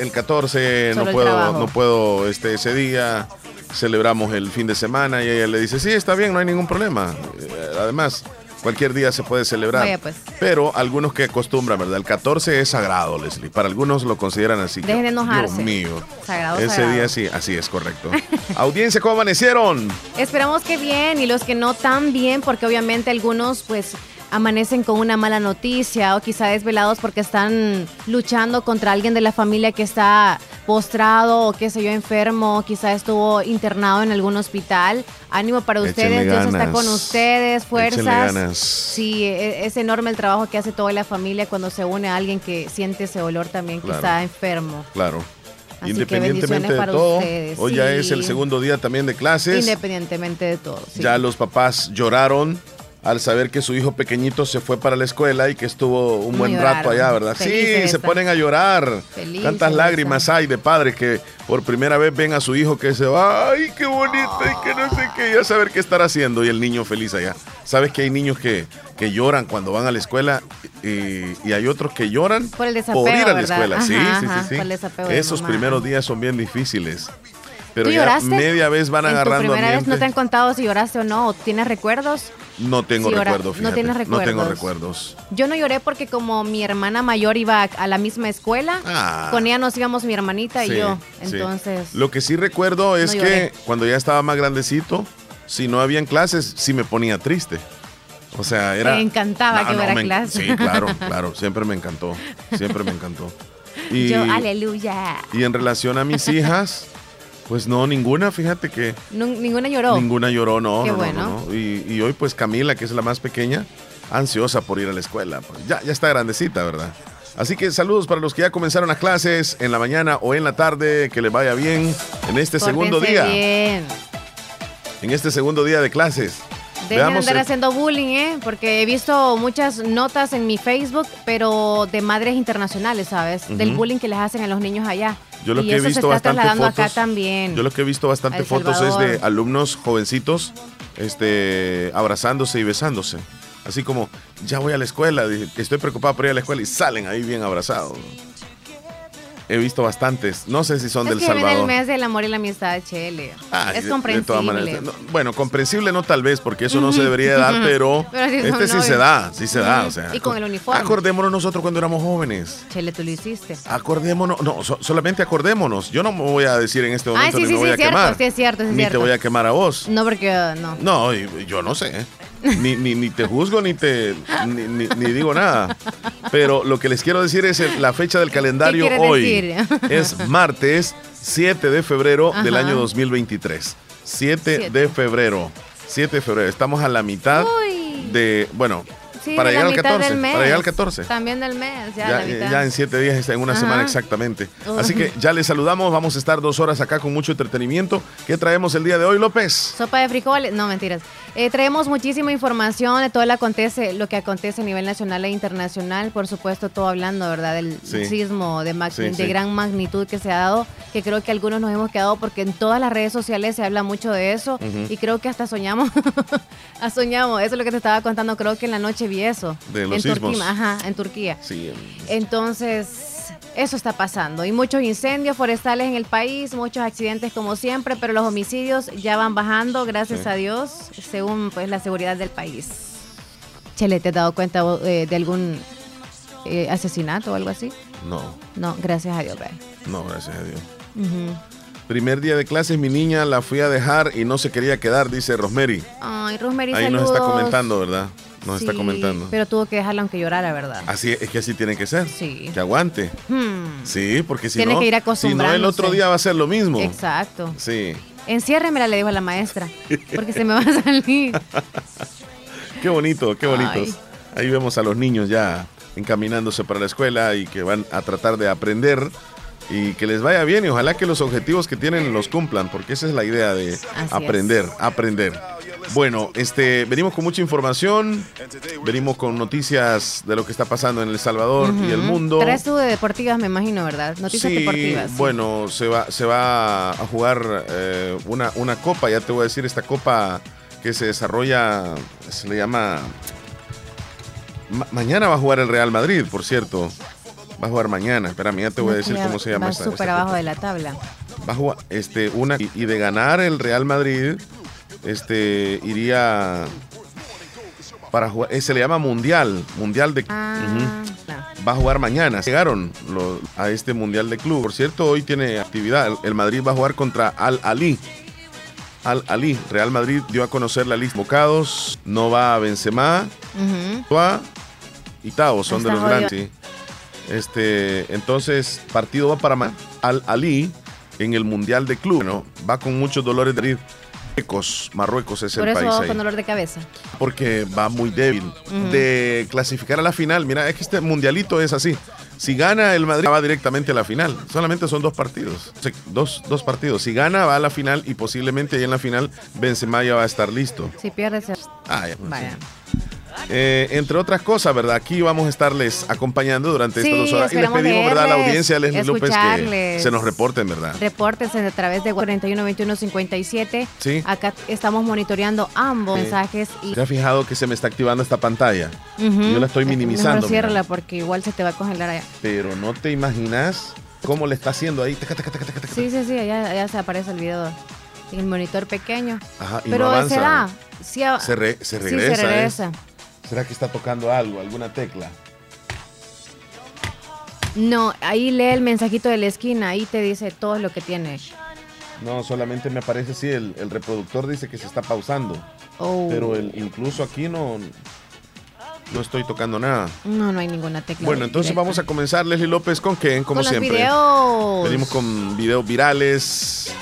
El 14 no puedo, no puedo este, ese día, celebramos el fin de semana y ella le dice, sí, está bien, no hay ningún problema. Eh, además, cualquier día se puede celebrar. Pues. Pero algunos que acostumbran, ¿verdad? El 14 es sagrado, Leslie. Para algunos lo consideran así. Dejen de enojarse. Dios mío. Sagrado, Ese día sí, así es correcto. Audiencia, ¿cómo amanecieron? Esperamos que bien y los que no tan bien, porque obviamente algunos pues amanecen con una mala noticia o quizá desvelados porque están luchando contra alguien de la familia que está postrado o qué sé yo, enfermo, quizá estuvo internado en algún hospital. Ánimo para ustedes, Dios está con ustedes, fuerzas. Sí, e, es enorme el trabajo que hace toda la familia cuando se une a alguien que siente ese olor también que está enfermo. Claro. Independientemente de todo, hoy ya es el segundo día también de clases. Independientemente de todo. Ya los papás lloraron al saber que su hijo pequeñito se fue para la escuela y que estuvo un buen rato allá, ¿verdad? sí, se ponen a llorar. Tantas lágrimas hay de padres que por primera vez ven a su hijo que se va, ay, qué bonito y que no sé qué, ya saber qué estar haciendo y el niño feliz allá. Sabes que hay niños que, que lloran cuando van a la escuela y, hay otros que lloran por, ir a la escuela. sí, sí, sí, sí. Esos primeros días son bien difíciles. Pero ya media vez van agarrando. ¿En primera vez no te han contado si lloraste o no? ¿O tienes recuerdos? No tengo recuerdos, No tienes recuerdos. No tengo recuerdos. Yo no lloré porque como mi hermana mayor iba a la misma escuela, ah. con ella nos íbamos mi hermanita y yo. Entonces. Lo que sí recuerdo es que cuando ya estaba más grandecito, si no habían clases, sí me ponía triste. O sea, era. Me encantaba que hubiera clases. Sí, claro, claro. Siempre me encantó. Siempre me encantó. Y, yo, aleluya. Y en relación a mis hijas. Pues no, ninguna, fíjate que. ninguna lloró. Ninguna lloró, no. Qué bueno. Y, hoy, pues Camila, que es la más pequeña, ansiosa por ir a la escuela. Pues, ya, ya está grandecita, ¿verdad? Así que saludos para los que ya comenzaron las clases en la mañana o en la tarde, que les vaya bien en este segundo día. Bien. En este segundo día de clases. Dejen de andar haciendo bullying, ¿eh? Porque he visto muchas notas en mi Facebook, pero de madres internacionales, ¿sabes? Del bullying que les hacen a los niños allá. Yo lo que he visto bastante fotos, también. Yo lo que he visto bastante fotos es de alumnos jovencitos este, abrazándose y besándose. Así como, ya voy a la escuela, estoy preocupado por ir a la escuela y salen ahí bien abrazados. He visto bastantes. No sé si son del Salvador. el mes del amor y la amistad, Chele. es comprensible. bueno, comprensible no tal vez, porque eso no se debería dar, pero, este sí se da, sí se da. O sea, y con el uniforme. Acordémonos nosotros cuando éramos jóvenes. Chele, tú lo hiciste. Acordémonos, no, solamente acordémonos. Yo no me voy a decir en este momento Ay, sí, sí, voy sí, a cierto, quemar. Sí, es cierto, Ni te voy a quemar a vos. No, porque no. No, yo no sé. Ni, ni, ni, te juzgo ni te ni, ni, digo nada. Pero lo que les quiero decir es la fecha del calendario hoy. Es martes 7 de febrero del año 2023. 7, de febrero. 7 de febrero. Estamos a la mitad de, bueno, para llegar al 14. Para llegar al 14. También del mes, ya, ya, en siete días, en una semana exactamente. Así que ya les saludamos. Vamos a estar dos horas acá con mucho entretenimiento. ¿Qué traemos el día de hoy, López? Sopa de frijoles. No, mentiras. Eh, traemos muchísima información de todo lo, acontece, lo que acontece a nivel nacional e internacional. Por supuesto, todo hablando, ¿verdad? Del sismo de, de gran magnitud que se ha dado, que creo que algunos nos hemos quedado porque en todas las redes sociales se habla mucho de eso y creo que hasta soñamos. soñamos. Eso es lo que te estaba contando. Creo que en la noche vi eso. De los en Turquía, ajá, en Turquía. Sí. Entonces eso está pasando. Y muchos incendios forestales en el país, muchos accidentes como siempre, pero los homicidios ya van bajando, gracias a Dios, según pues la seguridad del país. Chele, ¿te has dado cuenta eh, de algún eh, asesinato o algo así? No. No, gracias a Dios, No, gracias a Dios. Primer día de clases, mi niña la fui a dejar y no se quería quedar, dice Rosemary. Ay, Rosemary, Ahí nos está comentando, ¿verdad? Nos está comentando. Pero tuvo que dejarla aunque llorara, ¿verdad? Así es que así tiene que ser. Sí. Que aguante. Hmm. Sí, porque si tiene no. que ir Si no, el otro día va a ser lo mismo. Exacto. Sí. Enciérremela, le dijo a la maestra, porque se me va a salir. qué bonito, qué bonitos. Ahí vemos a los niños ya encaminándose para la escuela y que van a tratar de aprender y que les vaya bien y ojalá que los objetivos que tienen los cumplan, porque esa es la idea de aprender, aprender. Bueno, este, venimos con mucha información, venimos con noticias de lo que está pasando en El Salvador y el mundo. Traes tú de deportivas, me imagino, ¿verdad? Noticias deportivas. Bueno, se va, se va a jugar eh, una, una copa, ya te voy a decir, esta copa que se desarrolla, se le llama... mañana va a jugar el Real Madrid, por cierto. Va a jugar mañana. Espera, ya te voy a decir cómo se llama. Va súper abajo de la tabla. Va a jugar este, una, y, de ganar el Real Madrid, este, iría para jugar, eh, se le llama Mundial, Mundial de... Ah, va a jugar mañana. Llegaron a este Mundial de Club. Por cierto, hoy tiene actividad. El Madrid va a jugar contra Al Ali. Al Ali. Real Madrid dio a conocer la lista de bocados. No va a Benzema. Va y Tao son de los grandes. Este, entonces, partido va para Al Ali en el Mundial de Club. ¿no? Va con muchos dolores de Marruecos, Marruecos es el país. Por eso con dolor de cabeza. Porque va muy débil. De clasificar a la final, mira, es que este mundialito es así. Si gana el Madrid va directamente a la final. Solamente son dos partidos. Dos, dos partidos. Si gana va a la final y posiblemente ahí en la final Benzema ya va a estar listo. Si pierde se... Ah, ya. Vaya. Eh, entre otras cosas, ¿verdad? Aquí vamos a estarles acompañando durante estas dos horas. Y les pedimos, ¿verdad? A la audiencia, Leslie López, que se nos reporten, ¿verdad? Repórtense a través de 412157. Sí. Acá estamos monitoreando ambos mensajes. Y... ¿Se ha fijado que se me está activando esta pantalla? Yo la estoy minimizando. ciérrala porque igual se te va a congelar allá. Pero no te imaginas cómo le está haciendo ahí. sí, sí, sí, allá, se aparece el video en el monitor pequeño. Ajá, y Pero no será. Sí, se, regresa. Sí, se regresa. ¿eh? ¿Será que está tocando algo, alguna tecla? No, ahí lee el mensajito de la esquina, ahí te dice todo lo que tiene. No, solamente me aparece si el, reproductor dice que se está pausando. Oh. Pero el, incluso aquí no, no estoy tocando nada. No, no hay ninguna tecla. Bueno, entonces vamos a comenzar, Leslie López, ¿con qué? Como con siempre. Videos. Venimos con videos virales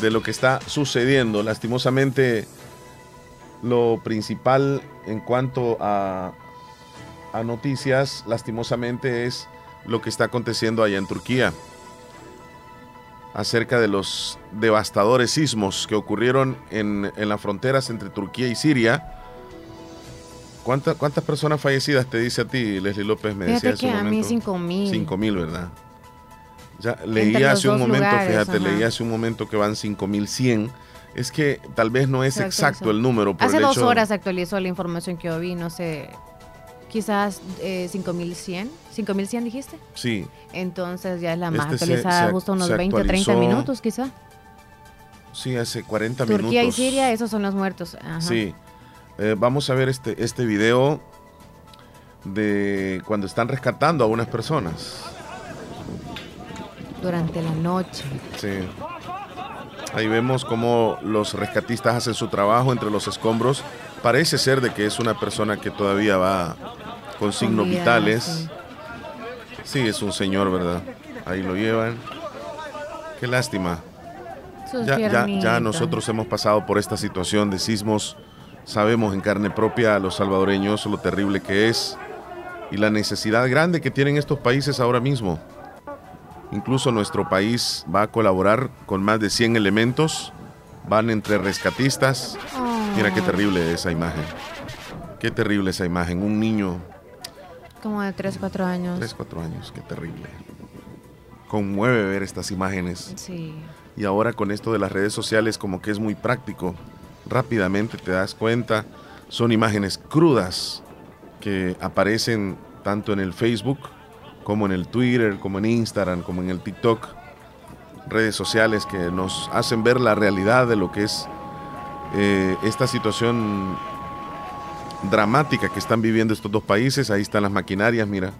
de lo que está sucediendo. Lastimosamente, lo principal en cuanto a, a noticias, lastimosamente, es lo que está aconteciendo allá en Turquía acerca de los devastadores sismos que ocurrieron en, en las fronteras entre Turquía y Siria. ¿Cuántas, ¿Cuántas personas fallecidas te dice a ti, Leslie López? Me decía que a mí 5 mil. 5 mil, ¿verdad? Ya leí hace un momento, fíjate, leí hace un momento que van 5100 es que tal vez no es exacto el número. Hace dos horas actualizó la información que yo vi, no sé, quizás eh, 5100. ¿5100 dijiste? Sí. Entonces ya es la más este actualizada, justo unos 20 o 30 minutos quizás. Sí, hace 40 minutos. Turquía y Siria, esos son los muertos. Sí. Eh, vamos a ver este, este video de cuando están rescatando a unas personas. Durante la noche. Sí. Ahí vemos cómo los rescatistas hacen su trabajo entre los escombros. Parece ser de que es una persona que todavía va con signos vitales. Sí. es un señor, ¿verdad? Ahí lo llevan. Qué lástima. Ya, ya, ya, nosotros hemos pasado por esta situación de sismos. Sabemos en carne propia a los salvadoreños lo terrible que es y la necesidad grande que tienen estos países ahora mismo. Incluso nuestro país va a colaborar con más de 100 elementos. Van entre rescatistas. Mira qué terrible esa imagen. Qué terrible esa imagen. Un niño. Como de 3, 4 años. 3, 4 años. Qué terrible. Conmueve ver estas imágenes. Sí. Y ahora con esto de las redes sociales como que es muy práctico. Rápidamente te das cuenta. Son imágenes crudas que aparecen tanto en el Facebook como en el Twitter, como en Instagram, como en el TikTok, redes sociales que nos hacen ver la realidad de lo que es eh, esta situación dramática que están viviendo estos dos países. Ahí están las maquinarias, mira.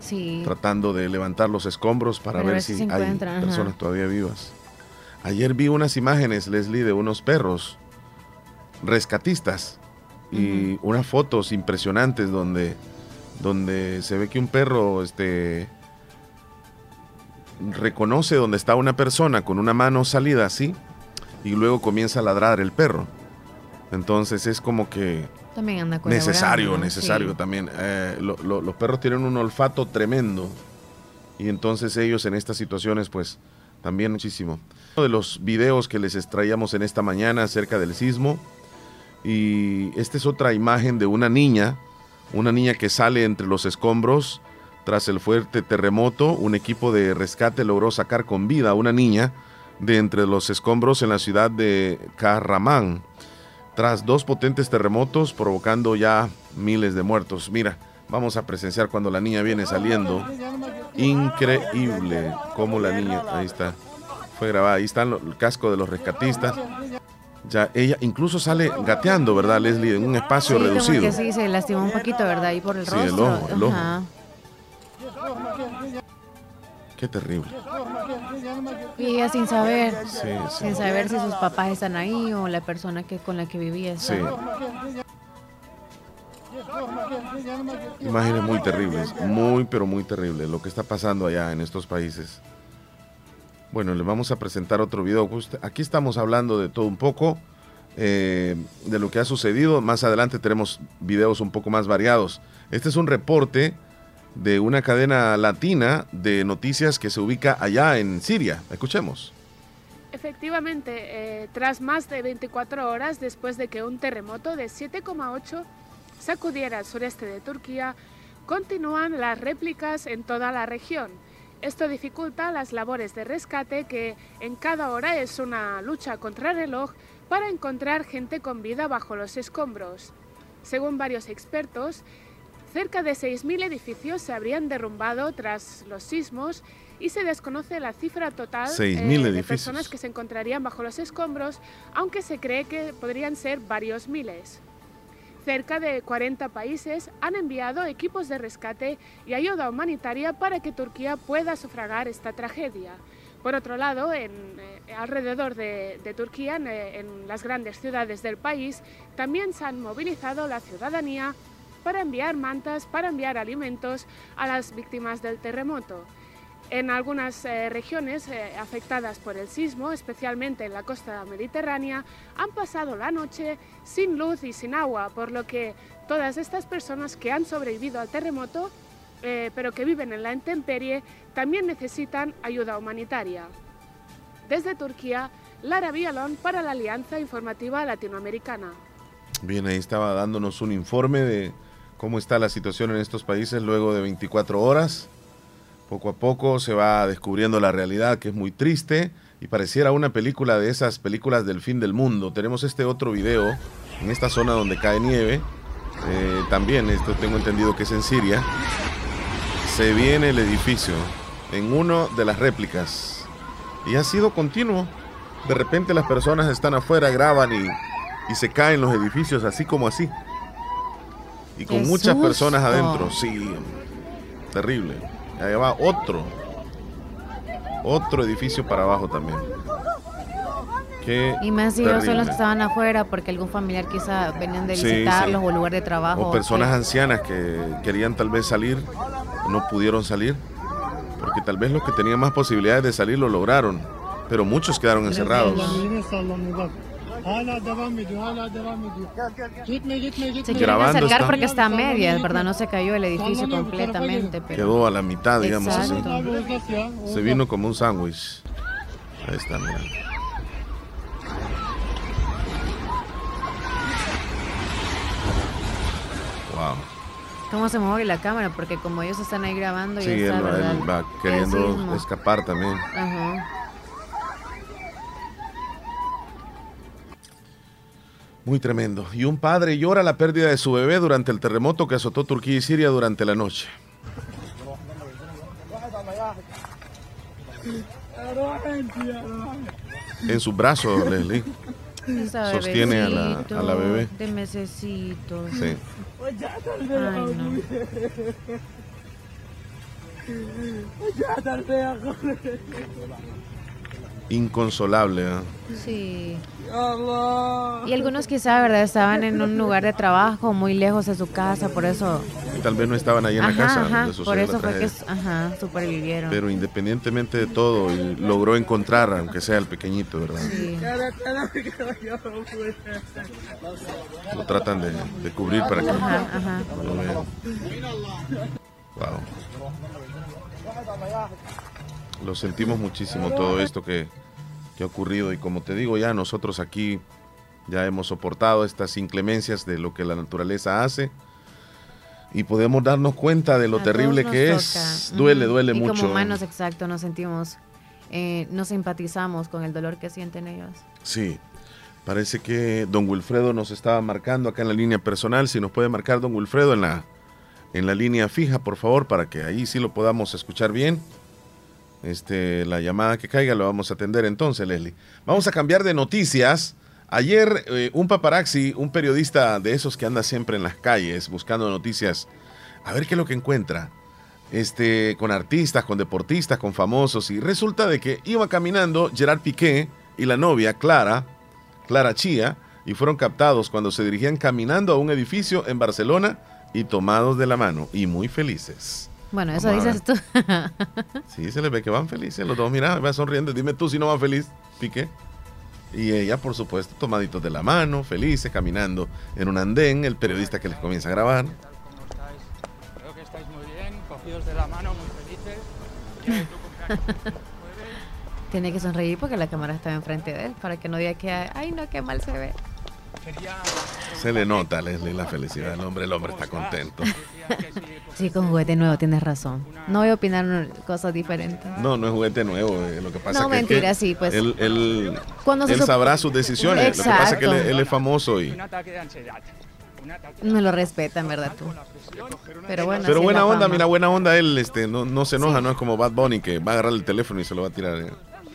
Sí. Tratando de levantar los escombros para, ver, si, hay personas todavía vivas. Ayer vi unas imágenes, Leslie, de unos perros rescatistas y unas fotos impresionantes donde donde se ve que un perro este, reconoce donde está una persona con una mano salida así y luego comienza a ladrar el perro. Entonces es como que también necesario, necesario también. Eh, los perros tienen un olfato tremendo y entonces ellos en estas situaciones pues también muchísimo. Uno de los videos que les extraíamos en esta mañana acerca del sismo y esta es otra imagen de una niña una niña que sale entre los escombros. Tras el fuerte terremoto, un equipo de rescate logró sacar con vida a una niña de entre los escombros en la ciudad de Carramán, tras dos potentes terremotos provocando ya miles de muertos. Mira, vamos a presenciar cuando la niña viene saliendo. Increíble cómo la niña, ahí está, fue grabada. Ahí está el casco de los rescatistas. Ya ella incluso sale gateando, ¿verdad, Leslie? En un espacio reducido. sí, se lastimó un poquito, ¿verdad? Ahí por el sí, El ojo, el ojo. Qué terrible. Y ella sin saber, sin saber si sus papás están ahí o la persona que con la que vivía. Sí. Imágenes muy terribles, muy pero muy terribles lo que está pasando allá en estos países. Bueno, les vamos a presentar otro video. Aquí estamos hablando de todo un poco, eh, de lo que ha sucedido. Más adelante tenemos videos un poco más variados. Este es un reporte de una cadena latina de noticias que se ubica allá en Siria. Escuchemos. Efectivamente, eh, tras más de 24 horas después de que un terremoto de 7,8 sacudiera el sureste de Turquía, continúan las réplicas en toda la región. Esto dificulta las labores de rescate que en cada hora es una lucha contra reloj para encontrar gente con vida bajo los escombros. Según varios expertos, Cerca de 6.000 edificios se habrían derrumbado tras los sismos y se desconoce la cifra total eh, de personas que se encontrarían bajo los escombros, aunque se cree que podrían ser varios miles. Cerca de 40 países han enviado equipos de rescate y ayuda humanitaria para que Turquía pueda sufragar esta tragedia. Por otro lado, en, eh, alrededor de, Turquía, en las grandes ciudades del país, también se han movilizado la ciudadanía para enviar mantas, para enviar alimentos a las víctimas del terremoto. En algunas eh, regiones eh, afectadas por el sismo, especialmente en la costa mediterránea, han pasado la noche sin luz y sin agua, por lo que todas estas personas que han sobrevivido al terremoto, eh, pero que viven en la intemperie, también necesitan ayuda humanitaria. Desde Turquía, Lara Villalón para la Alianza Informativa Latinoamericana. Bien, ahí estaba dándonos un informe de cómo está la situación en estos países luego de 24 horas. Poco a poco se va descubriendo la realidad que es muy triste y pareciera una película de esas películas del fin del mundo. Tenemos este otro video en esta zona donde cae nieve. Eh, también, esto tengo entendido que es en Siria. Se viene el edificio en uno de las réplicas y ha sido continuo. De repente las personas están afuera, graban y, y se caen los edificios así como así. Y con muchas personas adentro, sí. Terrible. Allá va otro. Otro edificio para abajo también. Qué y más si son los que estaban afuera porque algún familiar quizá venían de visitarlos o lugar de trabajo. O personas ancianas que querían tal vez salir, no pudieron salir. Porque tal vez los que tenían más posibilidades de salir lo lograron. Pero muchos quedaron encerrados. Se quieren acercar porque está a medias, ¿verdad? No se cayó el edificio completamente. Quedó a la mitad, digamos así. Se vino como un sándwich. Ahí está, mira. Wow. ¿Cómo se mueve la cámara? Porque como ellos están ahí grabando, sí, él, va queriendo escapar también. Ajá. Muy tremendo. Y un padre llora la pérdida de su bebé durante el terremoto que azotó Turquía y Siria durante la noche. En sus brazos, Leslie. Sostiene a la, a la, bebé. De mesecitos. Sí. Inconsolable. ¿eh? Sí. Y algunos quizá, ¿verdad? Estaban en un lugar de trabajo muy lejos de su casa, por eso... Y tal vez no estaban ahí en la casa. Ajá, por eso fue que ajá, supervivieron. Pero independientemente de todo, logró encontrar, aunque sea el pequeñito, ¿verdad? Sí. Lo tratan de, cubrir para que ajá, ajá. lo vean. Wow. Lo sentimos muchísimo todo esto que que ha ocurrido. Y como te digo, ya nosotros aquí ya hemos soportado estas inclemencias de lo que la naturaleza hace y podemos darnos cuenta de lo terrible que es. Duele, duele y mucho. Como humanos, exacto, nos sentimos, eh, nos simpatizamos con el dolor que sienten ellos. Sí, parece que don Wilfredo nos estaba marcando acá en la línea personal. Si nos puede marcar don Wilfredo en la, en la línea fija, por favor, para que ahí sí lo podamos escuchar bien. Este, la llamada que caiga lo vamos a atender entonces, Leslie. Vamos a cambiar de noticias. Ayer eh, un paparazzi, un periodista de esos que anda siempre en las calles buscando noticias, a ver qué es lo que encuentra, este, con artistas, con deportistas, con famosos, y resulta de que iba caminando Gerard Piqué y la novia Clara, Clara Chía, y fueron captados cuando se dirigían caminando a un edificio en Barcelona y tomados de la mano y muy felices. Bueno, eso dices tú. sí, se les ve que van felices. Los dos, mira, van sonriendo. Dime tú si no van feliz, Piqué. Y ella, por supuesto, tomaditos de la mano, felices, caminando en un andén. El periodista que les comienza a grabar. Creo que estáis muy bien, cogidos de la mano, muy felices. Tiene que sonreír porque la cámara está enfrente de él para que no diga que, ay, no, qué mal se ve. Se le nota, Leslie, la felicidad del hombre. El hombre está contento. Sí, con juguete nuevo, tienes razón. No voy a opinar cosas diferentes. No, no es juguete nuevo. Eh, lo que pasa no, es que mentira, sí, pues. Él, él, él sabrá sus decisiones. Lo que pasa es que él, es famoso y. No lo respetan, ¿verdad tú? Pero bueno. Pero buena onda, mira, buena onda. Él este, no, no se enoja, no es como Bad Bunny que va a agarrar el teléfono y se lo va a tirar.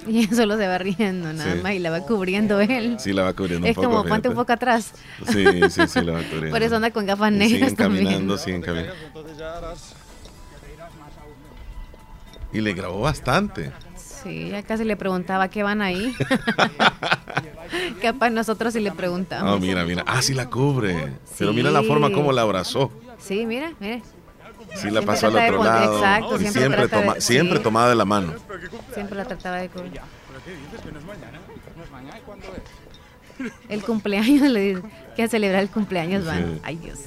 Y solo se va riendo nada más y la va cubriendo él. Sí, la va cubriendo. Es como ponte un poco atrás. Sí, sí, sí, la va cubriendo. Por eso anda con gafas negras. Siguen caminando, siguen caminando. Y le grabó bastante. Sí, ya casi le preguntaba qué van ahí. Capaz nosotros sí le preguntamos. Ah, mira, mira. Ah, sí la cubre. Pero mira la forma como la abrazó. Sí, mira, mire. Sí, la pasó al otro lado. Exacto, y siempre, toma, siempre tomada de la mano. Siempre la trataba de cubrir. El cumpleaños le dice que a celebrar el cumpleaños van. Ay Dios.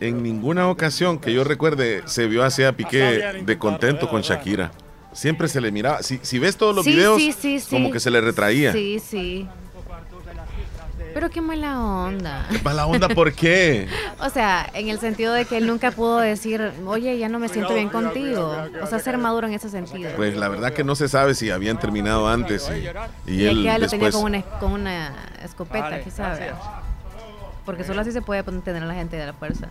En ninguna ocasión que yo recuerde se vio hacia Piqué de contento con Shakira. Siempre se le miraba. Si, si ves todos los videos, como que se le retraía. Sí, sí. Qué mala onda. ¿Qué mala onda por qué? o sea, en el sentido de que él nunca pudo decir, oye, ya no me siento bien contigo. O sea, ser maduro en ese sentido. Pues la verdad que no se sabe si habían terminado antes y, y, y él que lo tenía con una, con una escopeta, quizás. Porque solo así se puede tener a la gente de la fuerza.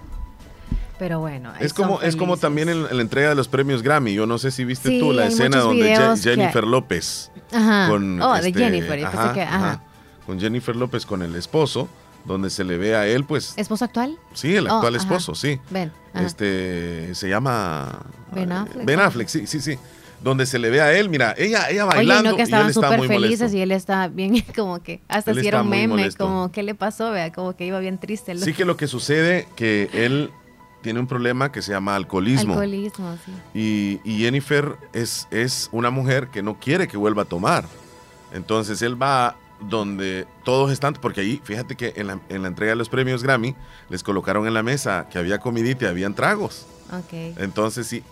Pero bueno. Es como, es como también en, la entrega de los premios Grammy. Yo no sé si viste tú la escena donde Jennifer López. Ajá. Con, oh, de este, Jennifer. Ajá, que, ajá con Jennifer López con el esposo, donde se le ve a él, pues. ¿Esposo actual? Sí, el actual oh, esposo, sí. Ben. Este se llama Ben Affleck. Ben Affleck, sí, sí, sí. Donde se le ve a él, mira, ella, ella bailando. Oye, no, que estaban súper felices y él está bien, como que hasta hicieron meme, como, ¿qué le pasó? Vea, como que iba bien triste. Sí, que lo que sucede, que él tiene un problema que se llama alcoholismo. Alcoholismo, sí. Y, y Jennifer es, es una mujer que no quiere que vuelva a tomar. Entonces él va donde todos están, porque ahí, fíjate que en la, en la, entrega de los premios Grammy, les colocaron en la mesa que había comidita y habían tragos. Okay. Entonces, sí,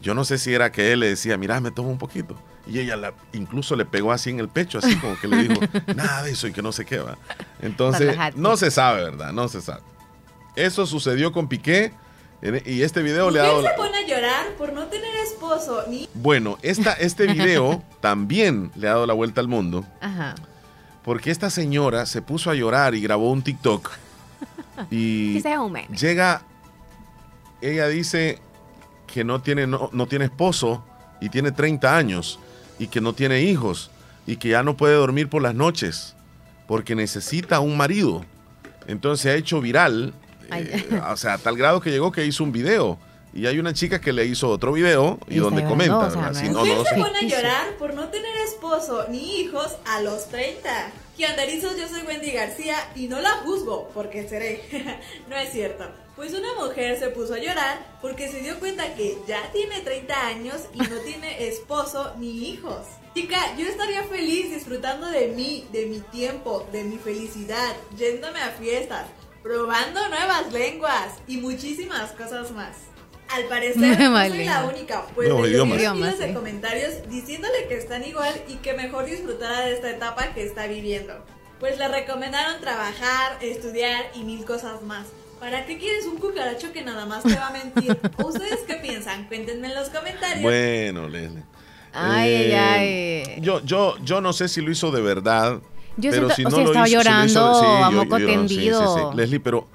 yo no sé si era que él le decía, mira, me tomo un poquito. Y ella la, incluso le pegó así en el pecho, así como que le dijo, nada de eso y que no sé qué va. Entonces, no se sabe, ¿verdad? No se sabe. Eso sucedió con Piqué. Y este video le ha dado. se pone a llorar por no tener esposo. Ni... Bueno, esta, este video también le ha dado la vuelta al mundo. Ajá porque esta señora se puso a llorar y grabó un TikTok. Y llega, ella dice que no tiene, no, tiene esposo y tiene 30 años y que no tiene hijos y que ya no puede dormir por las noches porque necesita un marido. Entonces se ha hecho viral, eh, o sea, a tal grado que llegó que hizo un video. Y hay una chica que le hizo otro video y, donde comenta. No, no, se pone a llorar por no tener esposo ni hijos a los 30. Que andarizos, yo soy Wendy García y no la juzgo porque seré. no es cierto. Pues una mujer se puso a llorar porque se dio cuenta que ya tiene 30 años y no tiene esposo ni hijos. Chica, yo estaría feliz disfrutando de mí, de mi tiempo, de mi felicidad, yéndome a fiestas, probando nuevas lenguas y muchísimas cosas más. Al parecer, no soy la única, pues no, miles de comentarios diciéndole que están igual y que mejor disfrutara de esta etapa que está viviendo. Pues le recomendaron trabajar, estudiar y mil cosas más. ¿Para qué quieres un cucaracho que nada más te va a mentir? ¿Ustedes qué piensan? Cuéntenme en los comentarios. Bueno, Leslie. Ay, ay, ay. Yo, yo, yo no sé si lo hizo de verdad. Yo pero si no o sea, estaba llorando a moco tendido. Leslie, pero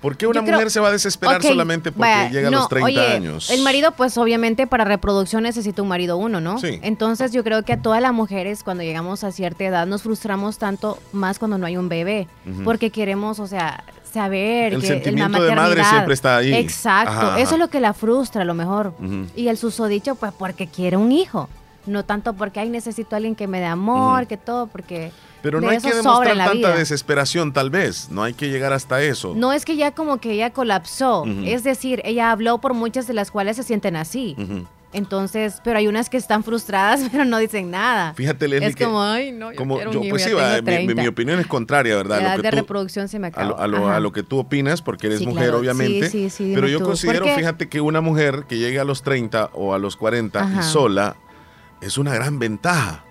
¿Por qué una mujer se va a desesperar solamente porque llega a los 30 años? El marido, pues obviamente para reproducción necesita un marido uno, ¿no? Sí. Entonces yo creo que a todas las mujeres cuando llegamos a cierta edad nos frustramos tanto más cuando no hay un bebé, porque queremos, o sea, saber el que sentimiento de madre siempre está ahí. Exacto, eso es lo que la frustra a lo mejor. Y el susodicho, pues porque quiere un hijo, no tanto porque ay necesito a alguien que me dé amor, que todo, porque pero no hay que demostrar tanta desesperación, tal vez. No hay que llegar hasta eso. No es que ya como que ella colapsó. Es decir, ella habló por muchas de las cuales se sienten así. Entonces, pero hay unas que están frustradas, pero no dicen nada. Fíjate, Leslie, es como, ay, no, yo quiero un Pues sí, mi, opinión es contraria, ¿verdad? La edad de reproducción se me acaba. A lo, a, lo, que tú opinas, porque eres mujer, obviamente. Sí, sí, sí, pero yo considero, fíjate, que una mujer que llegue a los 30 o a los 40 y sola es una gran ventaja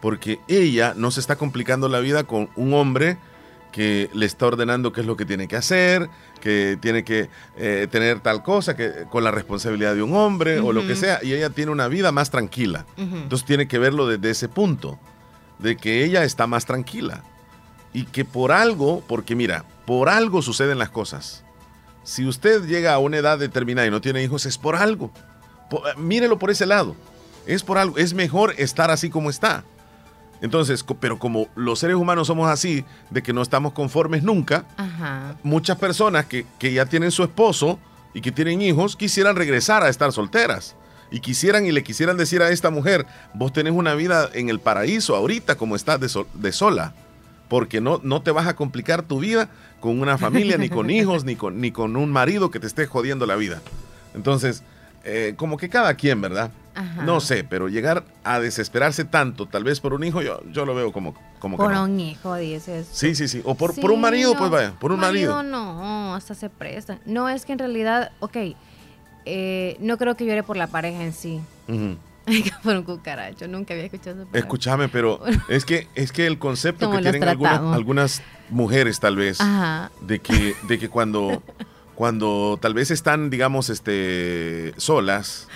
porque ella no se está complicando la vida con un hombre que le está ordenando qué es lo que tiene que hacer, que tiene que eh, tener tal cosa, que con la responsabilidad de un hombre o lo que sea, y ella tiene una vida más tranquila. Entonces tiene que verlo desde ese punto, de que ella está más tranquila. Y que por algo, porque mira, por algo suceden las cosas. Si usted llega a una edad determinada y no tiene hijos, es por algo. mírelo por ese lado. Es por algo. Es mejor estar así como está. Entonces, pero como los seres humanos somos así, de que no estamos conformes nunca, muchas personas que, ya tienen su esposo y que tienen hijos quisieran regresar a estar solteras. Y quisieran y le quisieran decir a esta mujer, vos tenés una vida en el paraíso ahorita como estás de, sola, porque no, no te vas a complicar tu vida con una familia, ni con hijos, ni con, ni con un marido que te esté jodiendo la vida. Entonces, eh, como que cada quien, ¿verdad? No sé, pero llegar a desesperarse tanto, tal vez por un hijo, yo, yo lo veo como, como por un hijo, dices. Sí, sí, sí. O por, por un marido, pues vaya, por un marido. No, hasta se presta. No, es que en realidad, ok, eh, no creo que llore por la pareja en sí. por un cucaracho, nunca había escuchado eso. Escúchame, pero es que, es que el concepto que tienen algunas, algunas mujeres, tal vez, de que, de que cuando cuando tal vez están, digamos, este, solas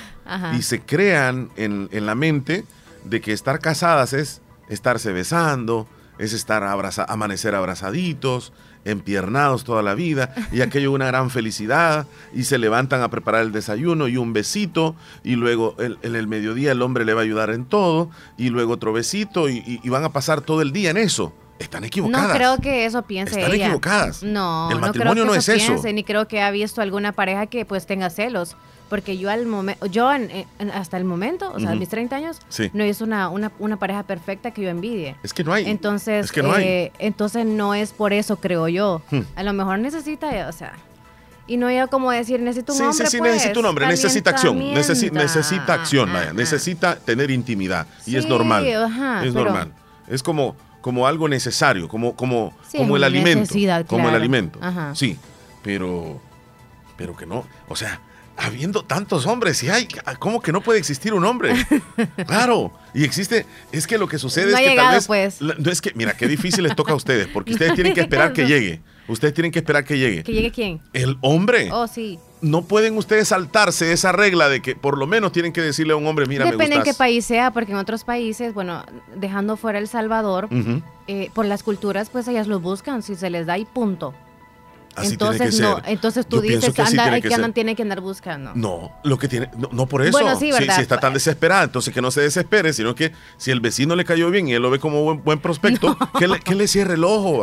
y se crean en, la mente de que estar casadas es estarse besando, es estar abraza, amanecer abrazaditos, empiernados toda la vida, y aquello una gran felicidad, y se levantan a preparar el desayuno y un besito, y luego en el, mediodía el hombre le va a ayudar en todo, y luego otro besito, y van a pasar todo el día en eso. Están equivocadas. No creo que eso piense Están equivocadas. No, el matrimonio no, creo que no eso es eso. Ni creo que ha visto alguna pareja que pues tenga celos. Porque yo al momento, yo hasta el momento, o sea, a mis 30 años, no es una, una, pareja perfecta que yo envidie. Es que no hay. Entonces, eh, entonces no es por eso, creo yo. Hmm. A lo mejor necesita, o sea, y no yo como decir, necesito un hombre. Sí, sí, necesita un hombre, necesita acción, necesita acción, necesita tener intimidad. Y es normal. es normal. Es como, como algo necesario, como, como, como el alimento. Como el alimento. Sí, pero, pero que no, o sea, habiendo tantos hombres, y hay, ¿cómo que no puede existir un hombre? claro, y existe, es que lo que sucede es que tal vez, pues. no es que, mira, qué difícil les toca a ustedes, porque ustedes tienen que esperar que llegue. Ustedes tienen que esperar que llegue. ¿Que llegue quién? El hombre. Oh, sí no pueden ustedes saltarse esa regla de que por lo menos tienen que decirle a un hombre, mira, Depende me en qué país sea, porque en otros países, bueno, dejando fuera El Salvador, eh, por las culturas, pues ellas lo buscan, si se les da y punto. Entonces no, entonces tú dices que, anda, que, andan, tiene que andar buscando. No, lo que tiene, no, por eso. Bueno, sí, ¿verdad? Si, está tan desesperada, entonces que no se desespere, sino que si el vecino le cayó bien y él lo ve como buen, buen prospecto, que, le, que, le, cierre el ojo,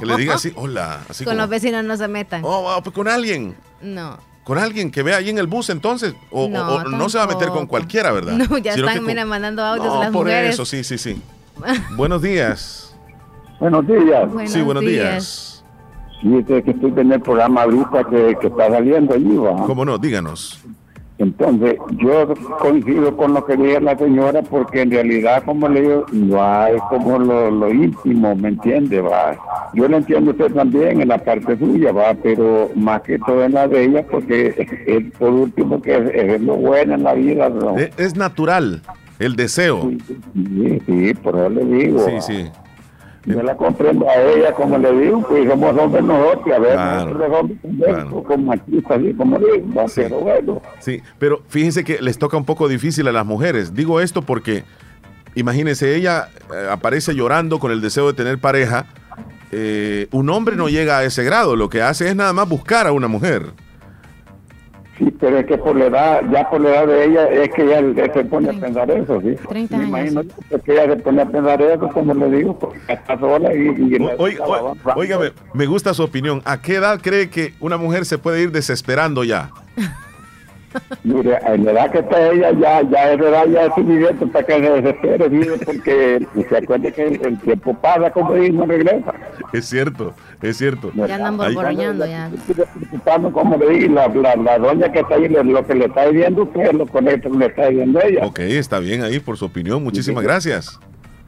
que le diga así, hola, así Con los vecinos no se metan. Oh, pues con alguien. No con alguien que ve ahí en el bus entonces o no, se va a meter con cualquiera, ¿verdad? No, ya están mira, mandando audios no, las por eso, sí, sí, sí. buenos días. Buenos días. sí, buenos días. Sí, es que estoy en el programa ahorita que, que está saliendo allí, ¿va? ¿Cómo no? Díganos. Entonces, yo coincido con lo que dice la señora, porque en realidad, como le digo, no hay como lo, íntimo, ¿me entiende? va Yo lo entiendo usted también en la parte suya, va pero más que todo en la de ella, porque es, por último que es, lo bueno en la vida. ¿no? Es, natural el deseo. Sí, sí, por eso le digo. Sí, sí. Yo la comprendo a ella, como le digo, pues somos hombres nosotros, a ver, claro, como machistas, como digo, sí. pero bueno. Sí, pero fíjense que les toca un poco difícil a las mujeres. Digo esto porque, imagínense, ella eh, aparece llorando con el deseo de tener pareja eh, un hombre no llega a ese grado, lo que hace es nada más buscar a una mujer. Sí, pero es que por la edad, ya por la edad de ella, es que ella se pone a pensar eso, ¿sí? 30 años. Me imagino que ella se pone a pensar eso, como le digo, porque está sola y... y Oígame, me gusta su opinión. ¿A qué edad cree que una mujer se puede ir desesperando ya? Mire, en la edad que está ella, ya, ya es verdad, ya es suficiente para que se desespere, porque se acuerde que el, tiempo pasa, como dice, no regresa. Es cierto, es cierto. Ya andan borboñando ya. Como le dije, la, la, doña que está ahí, lo que le está diciendo usted lo correcto que le está diciendo ella. Ok, está bien ahí por su opinión, muchísimas gracias.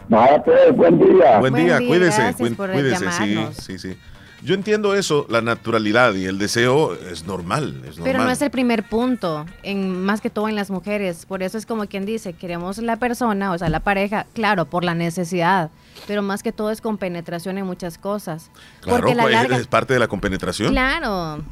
Nada, pues, buen día. Buen día, cuídese, cuídese, sí, sí, sí. Yo entiendo eso, la naturalidad y el deseo es normal, Pero no es el primer punto, en más que todo en las mujeres. Por eso es como quien dice, queremos la persona, o sea, la pareja, claro, por la necesidad, pero más que todo es con penetración en muchas cosas. Claro, Porque la pues, es parte de la compenetración. Claro.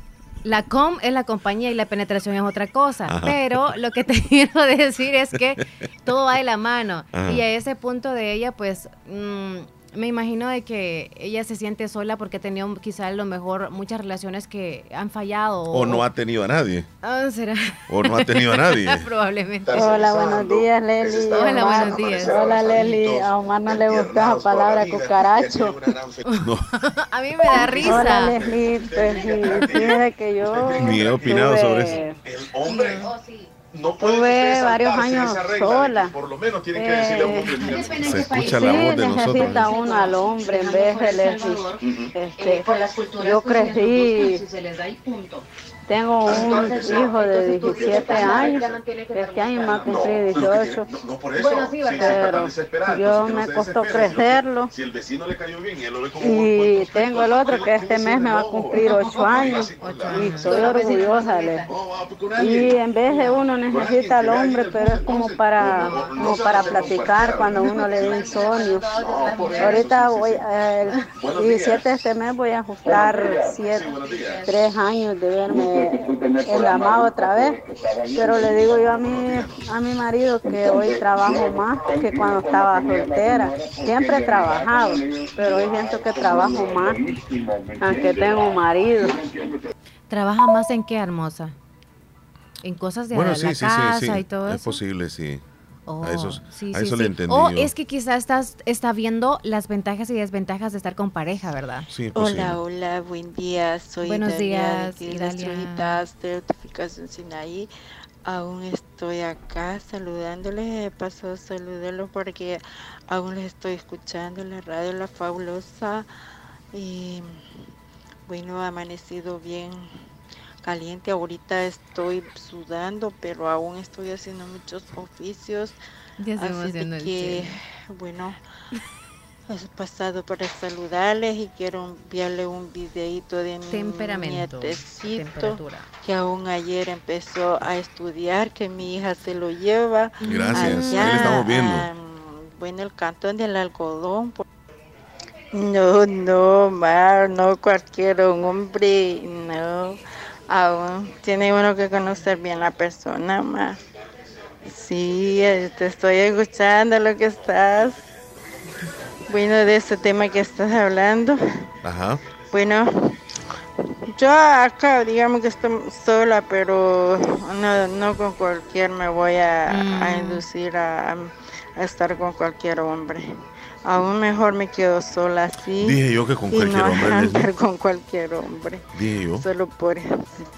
La com es la compañía y la penetración es otra cosa. Pero lo que te quiero decir es que todo va de la mano. Y a ese punto de ella, pues, mm, me imagino de que ella se siente sola porque ha tenido quizá a lo mejor muchas relaciones que han fallado. O, no ha tenido a nadie. Ah, ¿será? O no ha tenido a nadie. Probablemente. Hola, buenos días, Leli. Hola, buenos días. Hola, Leli. A Omar no le gusta la palabra cucaracho. a mí me da risa. Hola, Leslie. Pues, que yo... Ni he opinado sobre eso. El hombre... Oh, no Tuve varios años sola. Por lo menos tienen que decirle a uno que Se escucha la voz de nosotros. necesita uno al hombre en vez de este, yo crecí tengo un hijo de 17 años, este año me ha cumplido 18, pero yo me costó crecerlo. Y tengo el otro que este mes me va a cumplir 8 años. y estoy orgullosa de él. Y en vez de uno necesita al hombre, pero es como para, como para platicar cuando uno le da insomnio. Ahorita voy, el 17 de este mes voy a ajustar 3 años de verme en la otra vez, pero le digo yo a mi, a mi marido que hoy trabajo más que cuando estaba soltera. Siempre he trabajado, pero hoy siento que trabajo más, aunque tengo un marido. ¿Trabaja más en qué, hermosa? En cosas de la casa y todo es eso. Es posible, sí. Oh, a eso, eso le entendí. O es que quizás estás está viendo las ventajas y desventajas de estar con pareja, ¿verdad? Sí, hola, hola, buen día. Soy Buenos días, de Notificación Sinaí. Aún estoy acá saludándoles, de paso saludarlos porque aún les estoy escuchando en la radio La Fabulosa. Y bueno, ha amanecido bien caliente. Ahorita estoy sudando, pero aún estoy haciendo muchos oficios. así que, bueno, he pasado para saludarles y quiero enviarle un videito de mi nietecito que aún ayer empezó a estudiar, que mi hija se lo lleva. Gracias, ahí estamos viendo. bueno, el cantón del algodón. No, no, Mar, no cualquier hombre, no aún tiene uno que conocer bien la persona más. Sí, eh, te estoy escuchando lo que estás. Bueno, de ese tema que estás hablando. Ajá. Bueno, yo acá digamos que estoy sola, pero no, no con cualquier me voy a, a mm. inducir a, a estar con cualquier hombre. Aún mejor me quedo sola así. Dije yo que con cualquier hombre. Andar con cualquier hombre. Dije yo. Solo por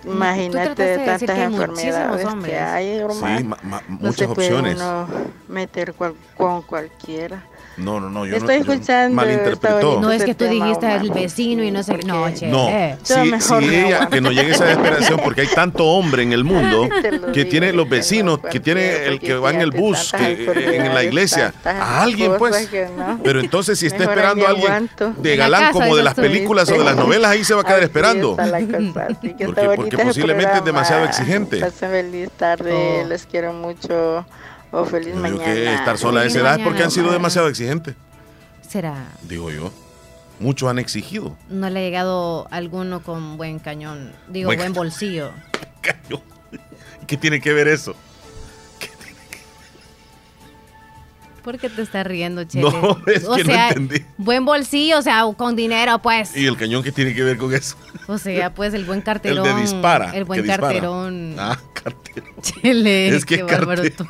imagínate de tantas enfermedades que hay, Sí, muchas no opciones. Uno meter con cualquiera. No, no, no, yo Estoy no, escuchando. Malinterpretó. No es que tú dijiste el vecino y no sé. No, che. No, eh. sí, sí ella, que no llegue esa desesperación porque hay tanto hombre en el mundo que tiene los vecinos, que tiene el que va en el bus, que, en la iglesia. A alguien, pues. Pero entonces, si está esperando a alguien de galán como de las películas o de las novelas, ahí se va a quedar esperando. Porque, porque posiblemente es demasiado exigente. Feliz tarde, oh. les quiero mucho. Oh, feliz mañana. que estar sola a esa edad es porque han sido demasiado exigentes. Será. Digo yo. Muchos han exigido. No le ha llegado alguno con buen cañón. Digo, buen, bolsillo. Cañón. ¿Qué tiene que ver eso? ¿Por qué te estás riendo, Chele? No, es o que sea, no entendí. Buen bolsillo, o sea, con dinero, pues. ¿Y el cañón qué tiene que ver con eso? O sea, pues el buen carterón. El de dispara. El buen dispara. carterón. Ah, carterón. Chele, Es que qué es bárbaro tú.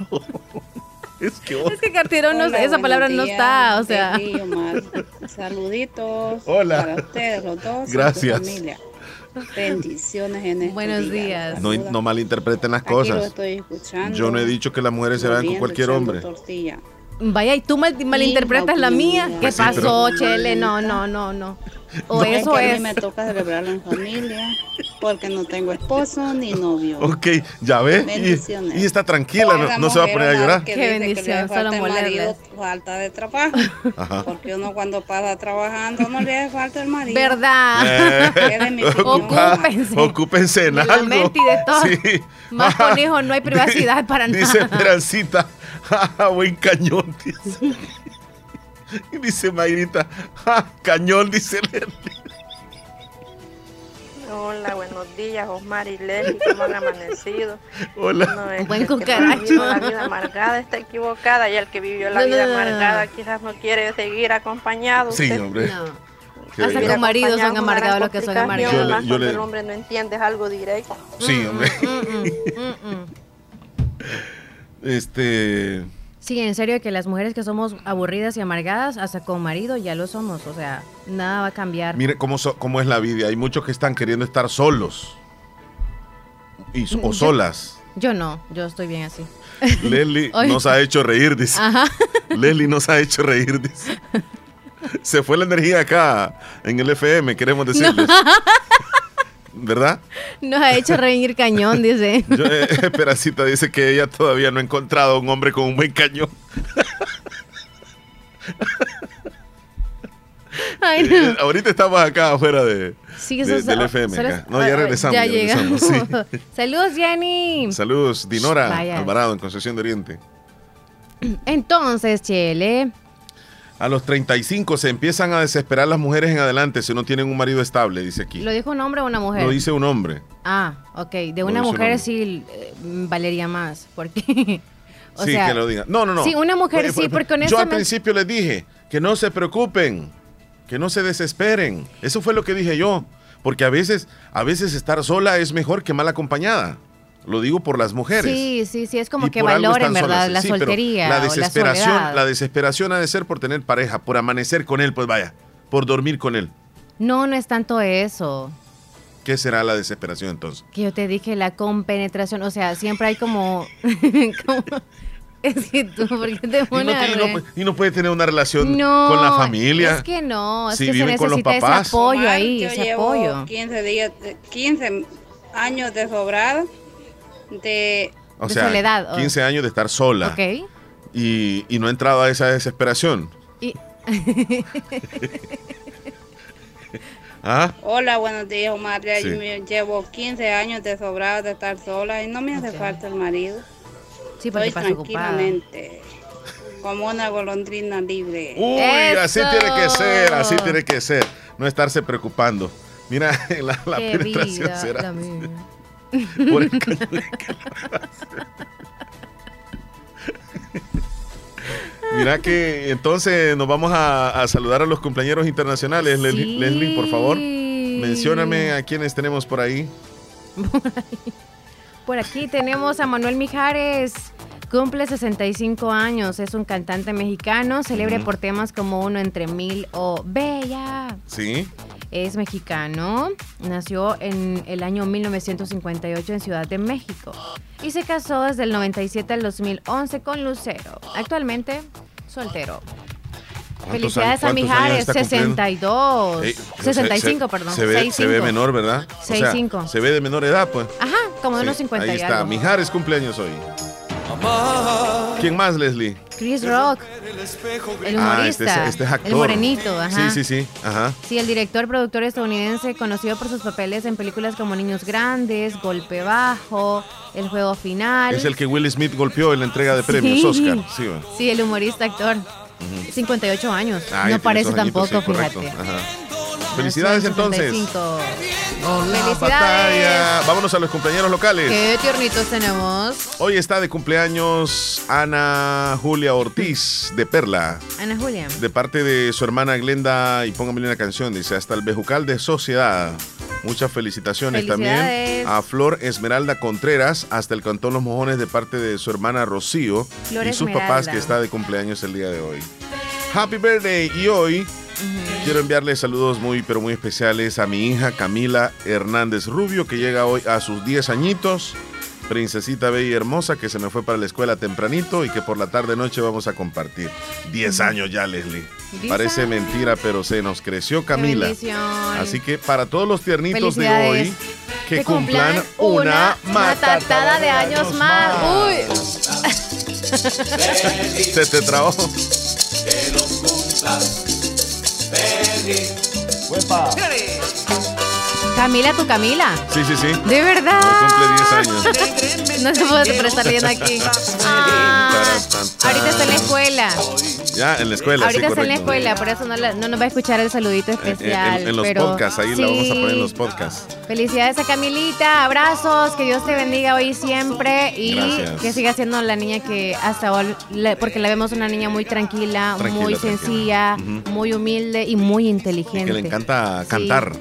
Es que Es que carterón, no, Hola, esa buenos palabra no está, o sea. Saluditos Hola. para ustedes los dos. y su Gracias. familia. Bendiciones en este Buenos día. días. No, no malinterpreten las Aquí lo cosas. estoy escuchando. Yo no he dicho que las mujeres se vayan con cualquier hombre. tortilla. Vaya, y tú mal- malinterpretas la mía. ¿Qué Pues sí, pero- pasó, Chele? No, no, no, no. O Es eso que a mí es. me toca celebrarlo en familia porque no tengo esposo ni novio. Ok, ya ve. Bendiciones. Y, y está tranquila, no, se va a poner a llorar. que Qué dice que le bendición, falta solo el marido, molerles. falta de trabajo. Ajá. Porque uno cuando pasa trabajando no le hace falta el marido. ¿Verdad? Eh, es Ocúpense. ocúpense en De la algo. mente y de todo. Sí. Más con hijos no hay privacidad para Dice nada. Esperancita, "Ja, buen cañón, dice. Y dice Mayrita, "Ja, cañón, dice Leslie. Hola, buenos días, Osmar y Leslie, ¿cómo han amanecido? Hola. No, es Buen cucaracho. la vida amargada está equivocada y el que vivió la No, vida no, amargada quizás no quiere seguir acompañado. Sí, Usted hombre. No. Qué Hasta con maridos son amargados los que son amargados. Yo le- yo le- el hombre no entiende es algo directo. Sí, hombre. Mm, mm, mm. Este. Sí, en serio que las mujeres que somos aburridas y amargadas, hasta con marido ya lo somos. O sea, nada va a cambiar. Mire cómo, so- cómo es la vida. Hay muchos que están queriendo estar solos. Y, o Yo- solas. Yo no, yo estoy bien así. Leslie nos ha hecho reír, dice. Ajá. Leslie nos ha hecho reír, dice. Se fue la energía acá en el FM, queremos decirles. ¿Verdad? Nos ha hecho reír cañón, dice. Yo, eh, Esperacita dice que ella todavía no ha encontrado un hombre con un buen cañón. Ay, Eh, ahorita estamos acá afuera de, Sí, del FM. acá. No, ya ah, regresamos. Ya ya llegamos. regresamos, sí. Saludos, Jenny. Saludos, Dinora Vaya. Alvarado en Concesión de Oriente. Entonces, Chele. A los 35 se empiezan a desesperar las mujeres en adelante si no tienen un marido estable, dice aquí. ¿Lo dijo un hombre o una mujer? Lo dice un hombre. Ah, ok. De una un mujer sí eh, valería más. Porque. o sí, sea, que lo diga. No, no, no. Sí, una mujer sí, porque Yo al principio les dije que no se preocupen, que no se desesperen. Eso fue lo que dije yo. Porque a veces, a veces estar sola es mejor que mal acompañada. Lo digo por las mujeres. Sí, sí, sí, es como Y que valoren, ¿verdad? solas. La Sí, soltería. La o la desesperación, soledad. la desesperación ha de ser por tener pareja, por amanecer con él, pues vaya, por dormir con él. No, no es tanto eso. ¿Qué será la desesperación entonces? Que yo te dije la compenetración. O sea, siempre hay como. como- es que tú, ¿por qué te Y no, pones y no reír? pu- y no puede tener una relación No, con la familia. Es que no, es Si que se viven con los necesita ese papás. apoyo Omar, ahí, yo ese llevo apoyo. 15 días, 15 años de sobrada de O de sea, soledad, o- 15 años de estar sola. Ok. Y, y no ha entrado a esa desesperación. Y- ¿Ah? Hola, buenos días, Omar. Ya Sí. me- Llevo 15 años de sobrada de estar sola y no me hace falta el marido. Sí, porque Estoy pasa ocupada. tranquilamente, como una golondrina libre. Uy, así tiene que ser, así tiene que ser. No estarse preocupando. Mira, la, la penetración vida, será la. Por el. Mira que entonces nos vamos a, a saludar a los compañeros internacionales. Leslie, Sí. Leslie, por favor, mencióname a quienes tenemos por ahí. Por aquí tenemos a Manuel Mijares. Cumple 65 años, es un cantante mexicano, celebre por temas como Uno entre mil o Bella. Sí. Es mexicano, nació en el año 1958 en Ciudad de México y se casó desde el 97 al 2011 con Lucero. Actualmente, soltero. ¿Cuántos Felicidades a Mijares, está cumpliendo? 62. Ey, 65, se- perdón. Se ve, se ve 65. menor, ¿verdad? O sea, 65. se ve de menor edad, pues. Ajá, como de Sí, unos 50 Ahí y está, algo. Mijares cumpleaños hoy. ¿Quién más, Leslie? Chris Rock, el Ah, humorista, este es, este es actor. el morenito, ajá. Sí, sí, sí. Ajá. Sí, el director, productor estadounidense, conocido por sus papeles en películas como Niños Grandes, Golpe Bajo, El Juego Final. Es el que Will Smith golpeó en la entrega de premios Sí. Oscar. Sí. Sí, el humorista actor. 58 años. Ya no parece tampoco, sí, fíjate. Ajá. Felicidades entonces. Felicidades. Vámonos a los cumpleaños locales. Qué tiernitos tenemos. Hoy está de cumpleaños Ana Julia Ortiz de Perla. Ana Julia. De parte de su hermana Glenda, y póngame una canción, dice, hasta el Bejucal de Sociedad. Muchas felicitaciones también a Flor Esmeralda Contreras, hasta el Cantón Los Mojones de parte de su hermana Rocío y sus papás que está de cumpleaños el día de hoy. Happy birthday y hoy quiero enviarle saludos muy pero muy especiales a mi hija Camila Hernández Rubio que llega hoy a sus 10 añitos princesita bella y hermosa que se me fue para la escuela tempranito y que por la tarde noche vamos a compartir. 10 años ya, Leslie. Parece mentira, pero se nos creció Camila. Así que para todos los tiernitos de hoy, que, cumplan, una matatada de años más. Uy. se te trabó. Que Perry. ¡Huepa! Camila, tu Camila. Sí, sí, sí. De verdad. cumple 10 años. no se puede estar leyendo aquí. Ah, ahorita está en la escuela. Ya, en la escuela. Ahorita está en la escuela, por eso no, no, nos va a escuchar el saludito especial. En, los podcasts, ahí la vamos a poner en los podcasts. Felicidades a Camilita, abrazos, que Dios te bendiga hoy siempre y que siga siendo la niña que hasta hoy, porque la vemos una niña muy tranquila, muy sencilla, muy humilde y muy inteligente. Que le encanta cantar.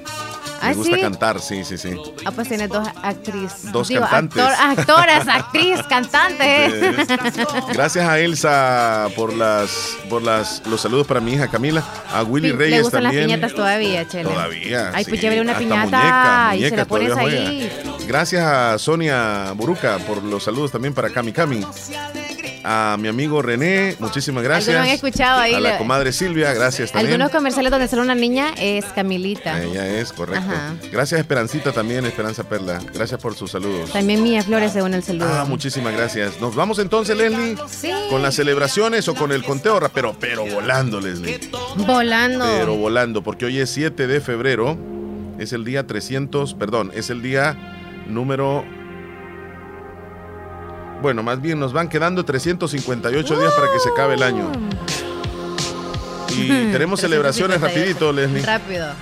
¿Ah, gusta cantar, sí, sí, sí. Ah, pues tiene dos actrices. Dos cantantes. actoras, actriz, cantante. Gracias a Elsa por las por las los saludos para mi hija Camila, a Willy Reyes Le gustan las piñatas todavía, Chele. Todavía. Ay, pues llévele una piñata y se la pones ahí. Gracias a Sonia Buruca por los saludos también para Cami Cami a mi amigo René, muchísimas gracias. han escuchado ahí. A la comadre Silvia, gracias también. Algunos comerciales donde sale una niña es Camilita. Ella es, correcto. Gracias Esperancita también, Esperanza Perla. Gracias por sus saludos. También Mía Flores según el saludo. Ah, muchísimas gracias. Nos vamos entonces, Leslie. Sí. Con las celebraciones o con el conteo, pero, pero volando, Leslie. Volando. Pero volando, porque hoy es 7 de febrero. Es el día 300, perdón, es el día número bueno, más bien nos van quedando 358 días para que se acabe el año. Y tenemos celebraciones rapidito, Leslie. Rápido.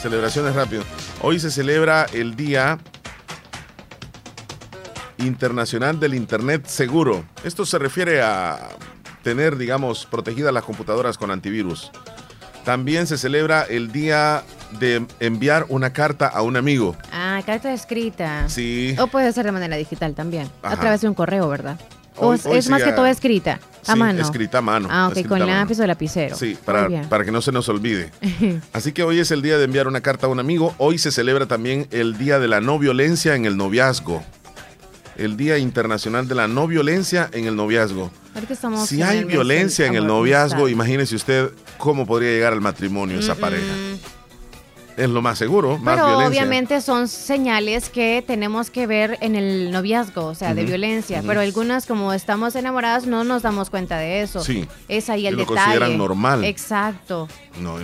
Celebraciones rápido. Hoy se celebra el Día Internacional del Internet Seguro. Esto se refiere a tener, digamos, protegidas las computadoras con antivirus. También se celebra el Día de enviar una carta a un amigo. Ah, carta escrita. Sí. O puede ser de manera digital también. A través de un correo, ¿verdad? o es, más que todo escrita, a mano. Escrita a mano. Ah, ok, con lápiz o lapicero. Sí, para, para que no se nos olvide. Así que hoy es el día de enviar una carta a un amigo. Hoy se celebra también el Día de la No Violencia en el Noviazgo. El Día Internacional de la No Violencia en el Noviazgo. Si hay violencia en el noviazgo, imagínese usted cómo podría llegar al matrimonio esa pareja es lo más seguro, más Pero violencia. obviamente son señales que tenemos que ver en el noviazgo, o sea, de violencia. Pero algunas, como estamos enamoradas, no nos damos cuenta de eso. Sí. Es ahí el lo detalle. consideran normal. Exacto.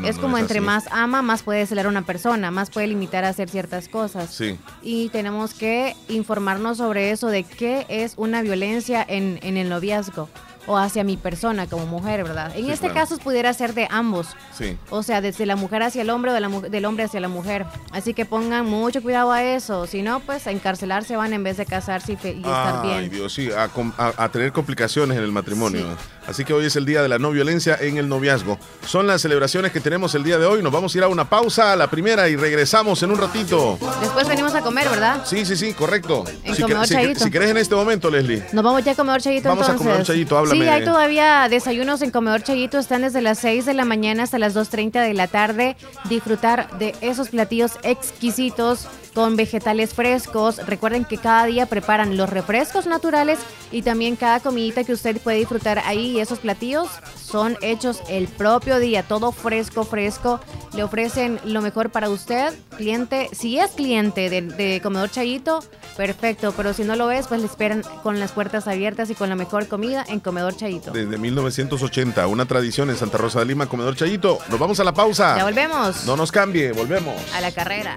es como entre más ama, más puede acelerar una persona, más puede limitar a hacer ciertas cosas. Sí. Y tenemos que informarnos sobre eso, de qué es una violencia en, en el noviazgo o hacia mi persona como mujer, ¿verdad? En este caso pudiera ser de ambos. Sí. O sea, desde la mujer hacia el hombre o de la, del hombre hacia la mujer. Así que pongan mucho cuidado a eso. Si no, pues a encarcelarse van en vez de casarse y, estar bien. Ay, Dios, sí, a, tener complicaciones en el matrimonio. Así que hoy es el día de la no violencia en el noviazgo. Son las celebraciones que tenemos el día de hoy. Nos vamos a ir a una pausa, a la primera, y regresamos en un ratito. Después venimos a comer, ¿verdad? Sí, sí, sí, correcto. En si, comedor si, si, querés en este momento, Leslie. Nos vamos ya a comedor Chayito Vamos a comedor Chayito, háblame. Sí, hay todavía desayunos en comedor Chayito. Están desde las 6 de la mañana hasta las 2.30 de la tarde. Disfrutar de esos platillos exquisitos con vegetales frescos. Recuerden que cada día preparan los refrescos naturales y también cada comidita que usted puede disfrutar ahí. Y esos platillos son hechos el propio día, todo fresco, fresco. Le ofrecen lo mejor para usted, cliente. Si es cliente de, Comedor Chayito, perfecto. Pero si no lo es, pues le esperan con las puertas abiertas y con la mejor comida en Comedor Chayito. Desde 1980, una tradición en Santa Rosa de Lima, Comedor Chayito. Nos vamos a la pausa. Ya volvemos. No nos cambie, volvemos. A la carrera.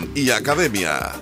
y Academia.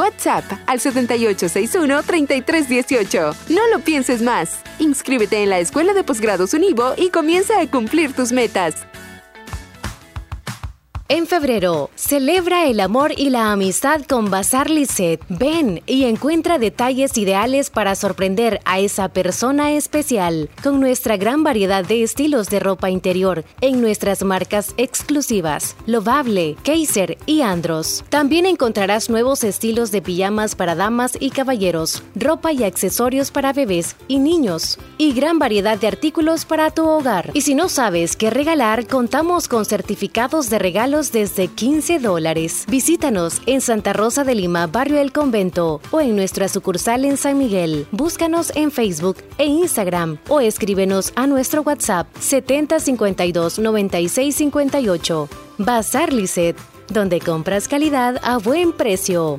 WhatsApp al 7861-3318. No lo pienses más. Inscríbete en la Escuela de Posgrados Univo y comienza a cumplir tus metas. En febrero, celebra el amor y la amistad con Bazar Lisset. Ven y encuentra detalles ideales para sorprender a esa persona especial con nuestra gran variedad de estilos de ropa interior en nuestras marcas exclusivas, Lovable, Kaiser y Andros. También encontrarás nuevos estilos de pijamas para damas y caballeros, ropa y accesorios para bebés y niños, y gran variedad de artículos para tu hogar. Y si no sabes qué regalar, contamos con certificados de regalos desde 15 dólares. Visítanos en Santa Rosa de Lima, Barrio El Convento o en nuestra sucursal en San Miguel. Búscanos en Facebook e Instagram o escríbenos a nuestro WhatsApp 7052 9658. Bazar Lisset, donde compras calidad a buen precio.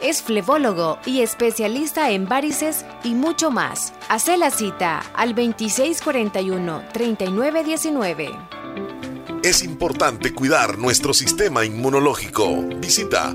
Es flebólogo y especialista en varices y mucho más. Hace la cita al 2641-3919. Es importante cuidar nuestro sistema inmunológico. Visita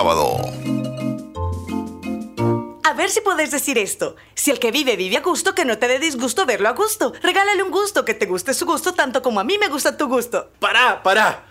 a ver si puedes decir esto. Si el que vive vive a gusto, que no te dé disgusto verlo a gusto. Regálale un gusto, que te guste su gusto tanto como a mí me gusta tu gusto. ¡Para, para!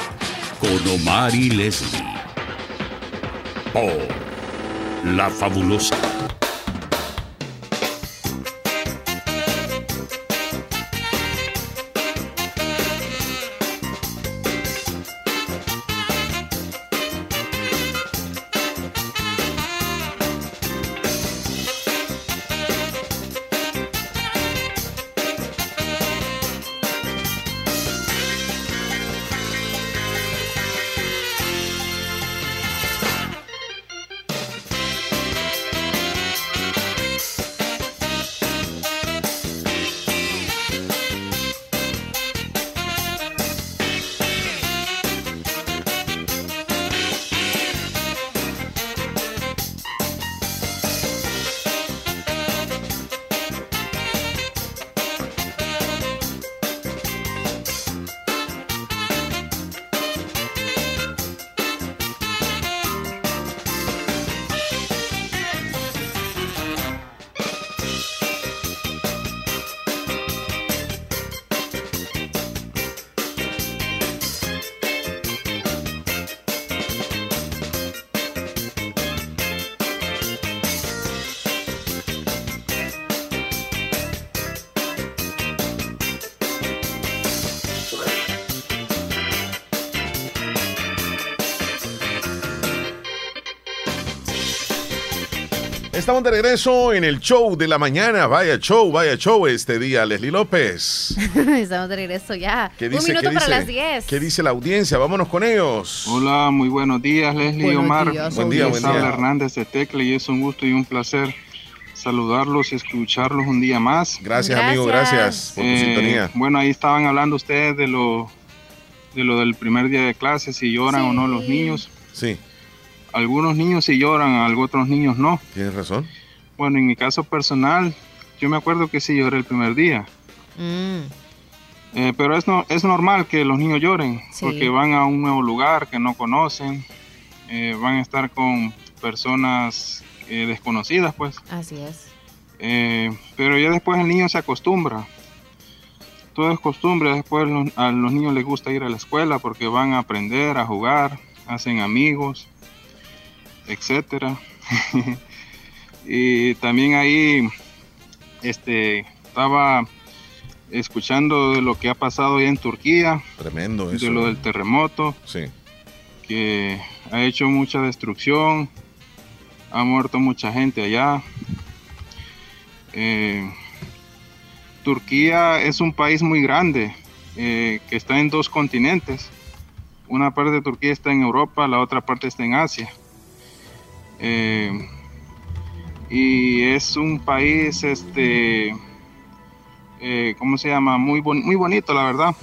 con Omar y Leslie. Por La Fabulosa. Estamos de regreso en el show de la mañana. Vaya show, vaya show este día, Leslie López. Estamos de regreso ya. ¿Qué dice, Un minuto para las 10. ¿Qué dice la audiencia? Vámonos con ellos. Hola, muy buenos días, Leslie y Omar. buen día, buen día. Hernández de Tecla y es un gusto y un placer saludarlos y escucharlos un día más. Gracias, amigo, gracias por tu eh, sintonía. Bueno, ahí estaban hablando ustedes de lo, de lo del primer día de clase, si lloran o no los niños. Sí algunos niños sí lloran, algunos otros niños no. Tienes razón. Bueno, en mi caso personal, yo me acuerdo que sí lloré el primer día. Mm. Eh, pero es, no, es normal que los niños lloren, porque van a un nuevo lugar que no conocen, eh, van a estar con personas eh, desconocidas, pues. Así es. Eh, pero ya después el niño se acostumbra. Todo es costumbre. Después a los niños les gusta ir a la escuela porque van a aprender, a jugar, hacen amigos, etcétera. y también ahí este, estaba escuchando de lo que ha pasado ahí en Turquía. Tremendo eso. De lo del terremoto. Sí. Que ha hecho mucha destrucción. Ha muerto mucha gente allá. Eh, Turquía es un país muy grande eh, que está en dos continentes. Una parte de Turquía está en Europa, la otra parte está en Asia. Eh, y es un país, este, ¿cómo se llama? Muy, muy bonito, la verdad.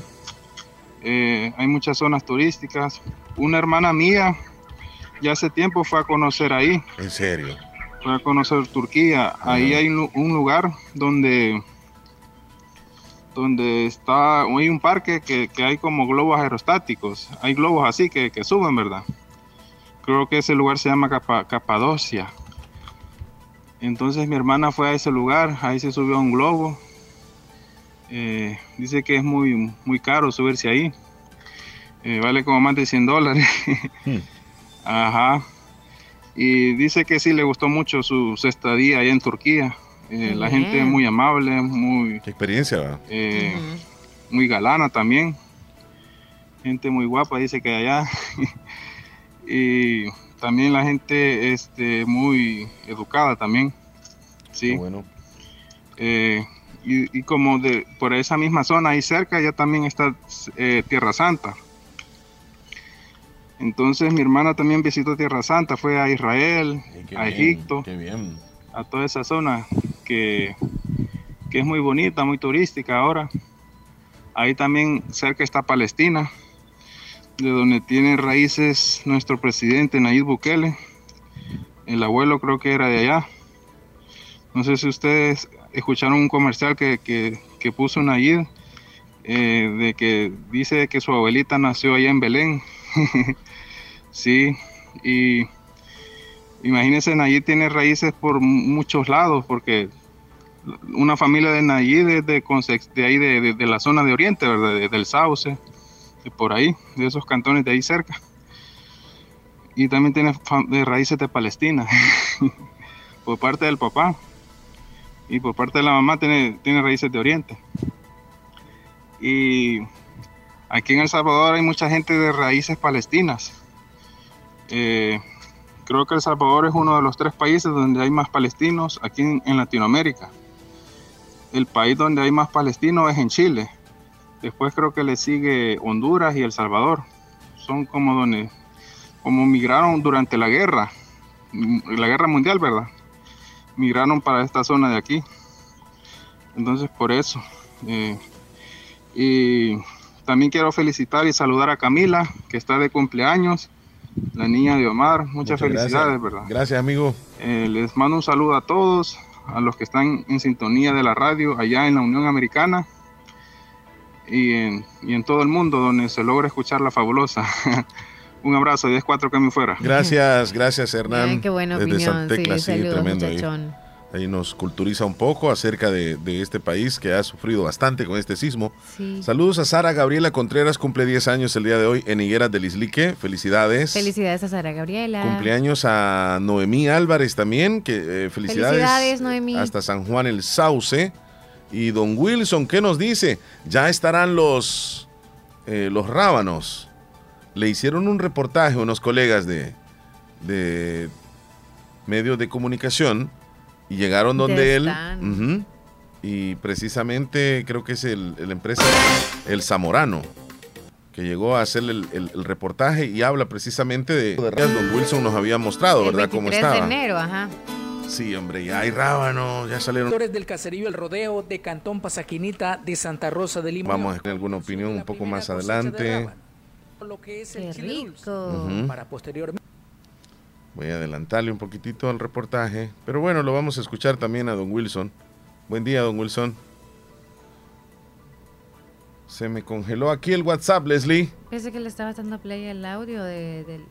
hay muchas zonas turísticas. Una hermana mía ya hace tiempo fue a conocer ahí. ¿En serio? Fue a conocer Turquía. Ahí hay un, lugar donde donde está, hay un parque que, hay como globos aerostáticos. Hay globos así que, suben, ¿verdad? Creo que ese lugar se llama Capadocia. Entonces mi hermana fue a ese lugar, ahí se subió a un globo. Eh, dice que es muy, muy caro subirse ahí. Eh, vale como más de 100 dólares. Hmm. Ajá. Y dice que sí le gustó mucho su, estadía allá en Turquía. Eh, la gente es muy amable, muy... ¿Qué experiencia? Eh, muy galana también. Gente muy guapa, dice que allá. y también la gente este, muy educada también. Sí. bueno. Eh, y, y, como de por esa misma zona ahí cerca ya también está Tierra Santa. Entonces mi hermana también visitó Tierra Santa, fue a Israel, a Egipto, a toda esa zona que, es muy bonita, muy turística ahora. Ahí también cerca está Palestina, de donde tiene raíces nuestro presidente Nayib Bukele. El abuelo creo que era de allá. No sé si ustedes escucharon un comercial que, que, puso Nayib, eh, de que dice que su abuelita nació allá en Belén. Sí, y imagínense, Nayib tiene raíces por muchos lados, porque una familia de Nayib es de, de ahí, de, la zona de Oriente, ¿verdad? del Sauce, por ahí, de esos cantones de ahí cerca. Y también tiene raíces de Palestina, por parte del papá. Y por parte de la mamá tiene, tiene raíces de Oriente. Y aquí en El Salvador hay mucha gente de raíces palestinas eh, creo que El Salvador es uno de los tres países donde hay más palestinos aquí en, Latinoamérica. El país donde hay más palestinos es en Chile. Después creo que le sigue Honduras y El Salvador. Son como donde, como migraron durante la guerra, la guerra mundial, ¿verdad? Migraron para esta zona de aquí. Entonces por eso. Eh, y también quiero felicitar y saludar a Camila, que está de cumpleaños la niña de Omar. Muchas, felicidades, ¿verdad? Gracias, amigo. Eh, les mando un saludo a todos, a los que están en sintonía de la radio allá en la Unión Americana y en, y en todo el mundo donde se logra escuchar la fabulosa. un abrazo, 10-4 que me fuera. Gracias, gracias Hernán. qué buena opinión. sí, tremendo ahí nos culturiza un poco acerca de, este país que ha sufrido bastante con este sismo. Saludos a Sara Gabriela Contreras, cumple 10 años el día de hoy en Higueras del Islique. Felicidades. Felicidades a Sara Gabriela. Cumpleaños a Noemí Álvarez también, que eh, felicidades. Felicidades, Noemí. Hasta San Juan el Sauce. Y don Wilson, ¿qué nos dice? Ya estarán los, eh, los rábanos. Le hicieron un reportaje a unos colegas de, de medios de comunicación y llegaron donde él. y precisamente creo que es el, empresa El Zamorano que llegó a hacer el, reportaje y habla precisamente de, Don Wilson nos había mostrado, ¿verdad? Cómo estaba. de enero, ajá. Sí, hombre, ya hay rábanos, ya salieron. del caserío El Rodeo de Cantón Pasaquinita de Santa Rosa de Lima. Vamos a tener alguna opinión un poco más adelante. Lo que es el rico. Para posteriormente. Voy a adelantarle un poquitito al reportaje, pero bueno, lo vamos a escuchar también a don Wilson. Buen día, don Wilson. Se me congeló aquí el WhatsApp, Leslie. Pensé que le estaba dando play el audio del,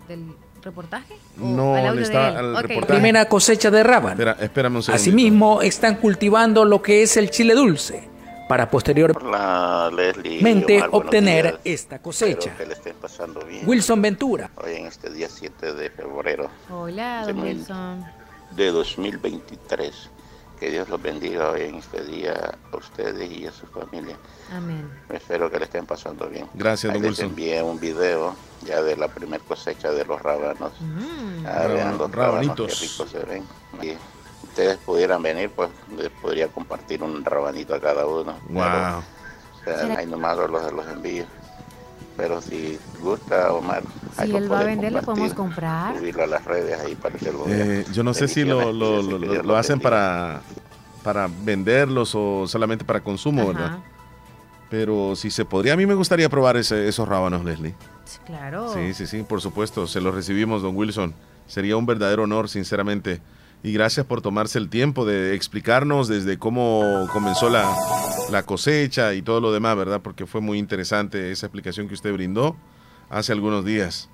reportaje? No, le está al reportaje. Primera cosecha de rábano. Espera, espérame un segundo. Asimismo, están cultivando lo que es el chile dulce para posteriormente obtener esta cosecha. Que le estén pasando bien. Wilson Ventura. Hoy en este día 7 de febrero. Hola, don Wilson. De 2023. Que Dios los bendiga hoy en este día a ustedes y a su familia. Amén. Espero que le estén pasando bien. Gracias, don Ahí Wilson. Les envié un video ya de la primera cosecha de los rábanos. Mm. Ah, vean los Rabanitos. rábanos, qué ricos se ven. Y ustedes pudieran venir, pues les podría compartir un rabanito a cada uno. Wow. Pero, o sea, nomás los, los envío. Pero si gusta, Omar, Si él va a vender, le podemos comprar. Subirlo a las redes ahí para que lo Eh, yo no sé si lo, lo, lo- lo- lo hacen para, para venderlos o solamente para consumo, Ajá. ¿verdad? Pero si se podría, a mí me gustaría probar ese- esos rábanos, Leslie. Claro. Sí, sí, sí, por supuesto. Se los recibimos, don Wilson. Sería un verdadero honor, sinceramente. Y gracias por tomarse el tiempo de explicarnos desde cómo comenzó la, la cosecha y todo lo demás, ¿verdad? Porque fue muy interesante esa explicación que usted brindó hace algunos días.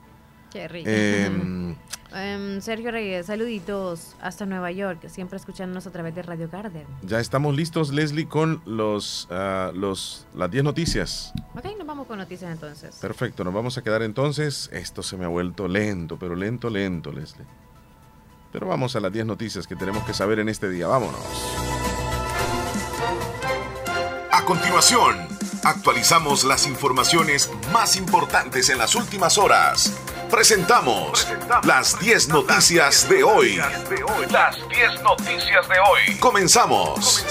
Qué rico. Em, Em, Sergio Reyes, saluditos hasta Nueva York, siempre escuchándonos a través de Radio Garden. ya estamos listos, Leslie, con los, ah, los, las 10 noticias. Ok, nos vamos con noticias entonces. Perfecto, nos vamos a quedar entonces. Esto se me ha vuelto lento, pero lento, lento, Leslie. Pero vamos a las 10 noticias que tenemos que saber en este día. Vámonos. A continuación, actualizamos las informaciones más importantes en las últimas horas. Presentamos las 10 noticias de hoy. Las 10 noticias de hoy. Comenzamos.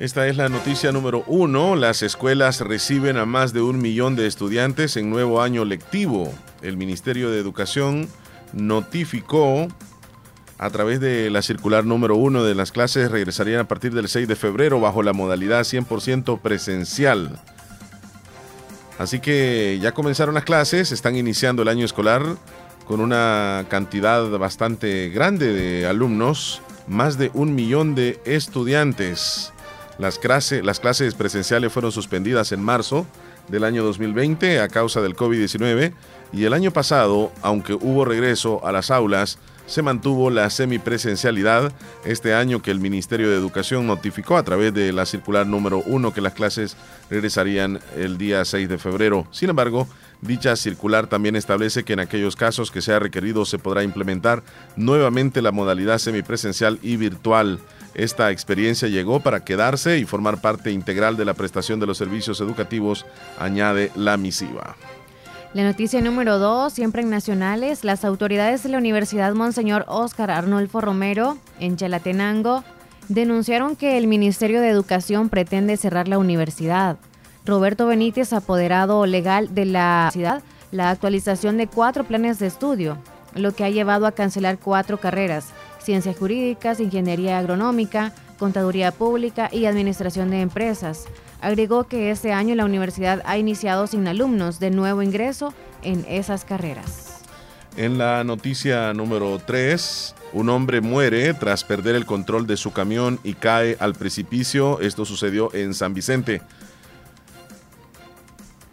Esta es la noticia número uno. Las escuelas reciben a más de un millón de estudiantes en nuevo año lectivo. El Ministerio de Educación notificó a través de la circular número uno de las clases regresarían a partir del 6 de febrero bajo la modalidad 100% presencial. Así que ya comenzaron las clases, están iniciando el año escolar con una cantidad bastante grande de alumnos, más de un millón de estudiantes. Las, las clases presenciales fueron suspendidas en marzo del año 2020 a causa del COVID-19 y el año pasado, aunque hubo regreso a las aulas, se mantuvo la semipresencialidad este año que el Ministerio de Educación notificó a través de la circular número 1 que las clases regresarían el día 6 de febrero. Sin embargo, dicha circular también establece que en aquellos casos que sea requerido se podrá implementar nuevamente la modalidad semipresencial y virtual. Esta experiencia llegó para quedarse y formar parte integral de la prestación de los servicios educativos, añade la misiva. La noticia número dos, siempre en nacionales, las autoridades de la Universidad Monseñor Óscar Arnulfo Romero en Chalatenango denunciaron que el Ministerio de Educación pretende cerrar la universidad. Roberto Benítez, apoderado legal de la universidad, la actualización de cuatro planes de estudio, lo que ha llevado a cancelar cuatro carreras, ciencias jurídicas, ingeniería agronómica, contaduría pública y administración de empresas. Agregó que este año la universidad ha iniciado sin alumnos de nuevo ingreso en esas carreras. En la noticia número 3, un hombre muere tras perder el control de su camión y cae al precipicio. Esto sucedió en San Vicente.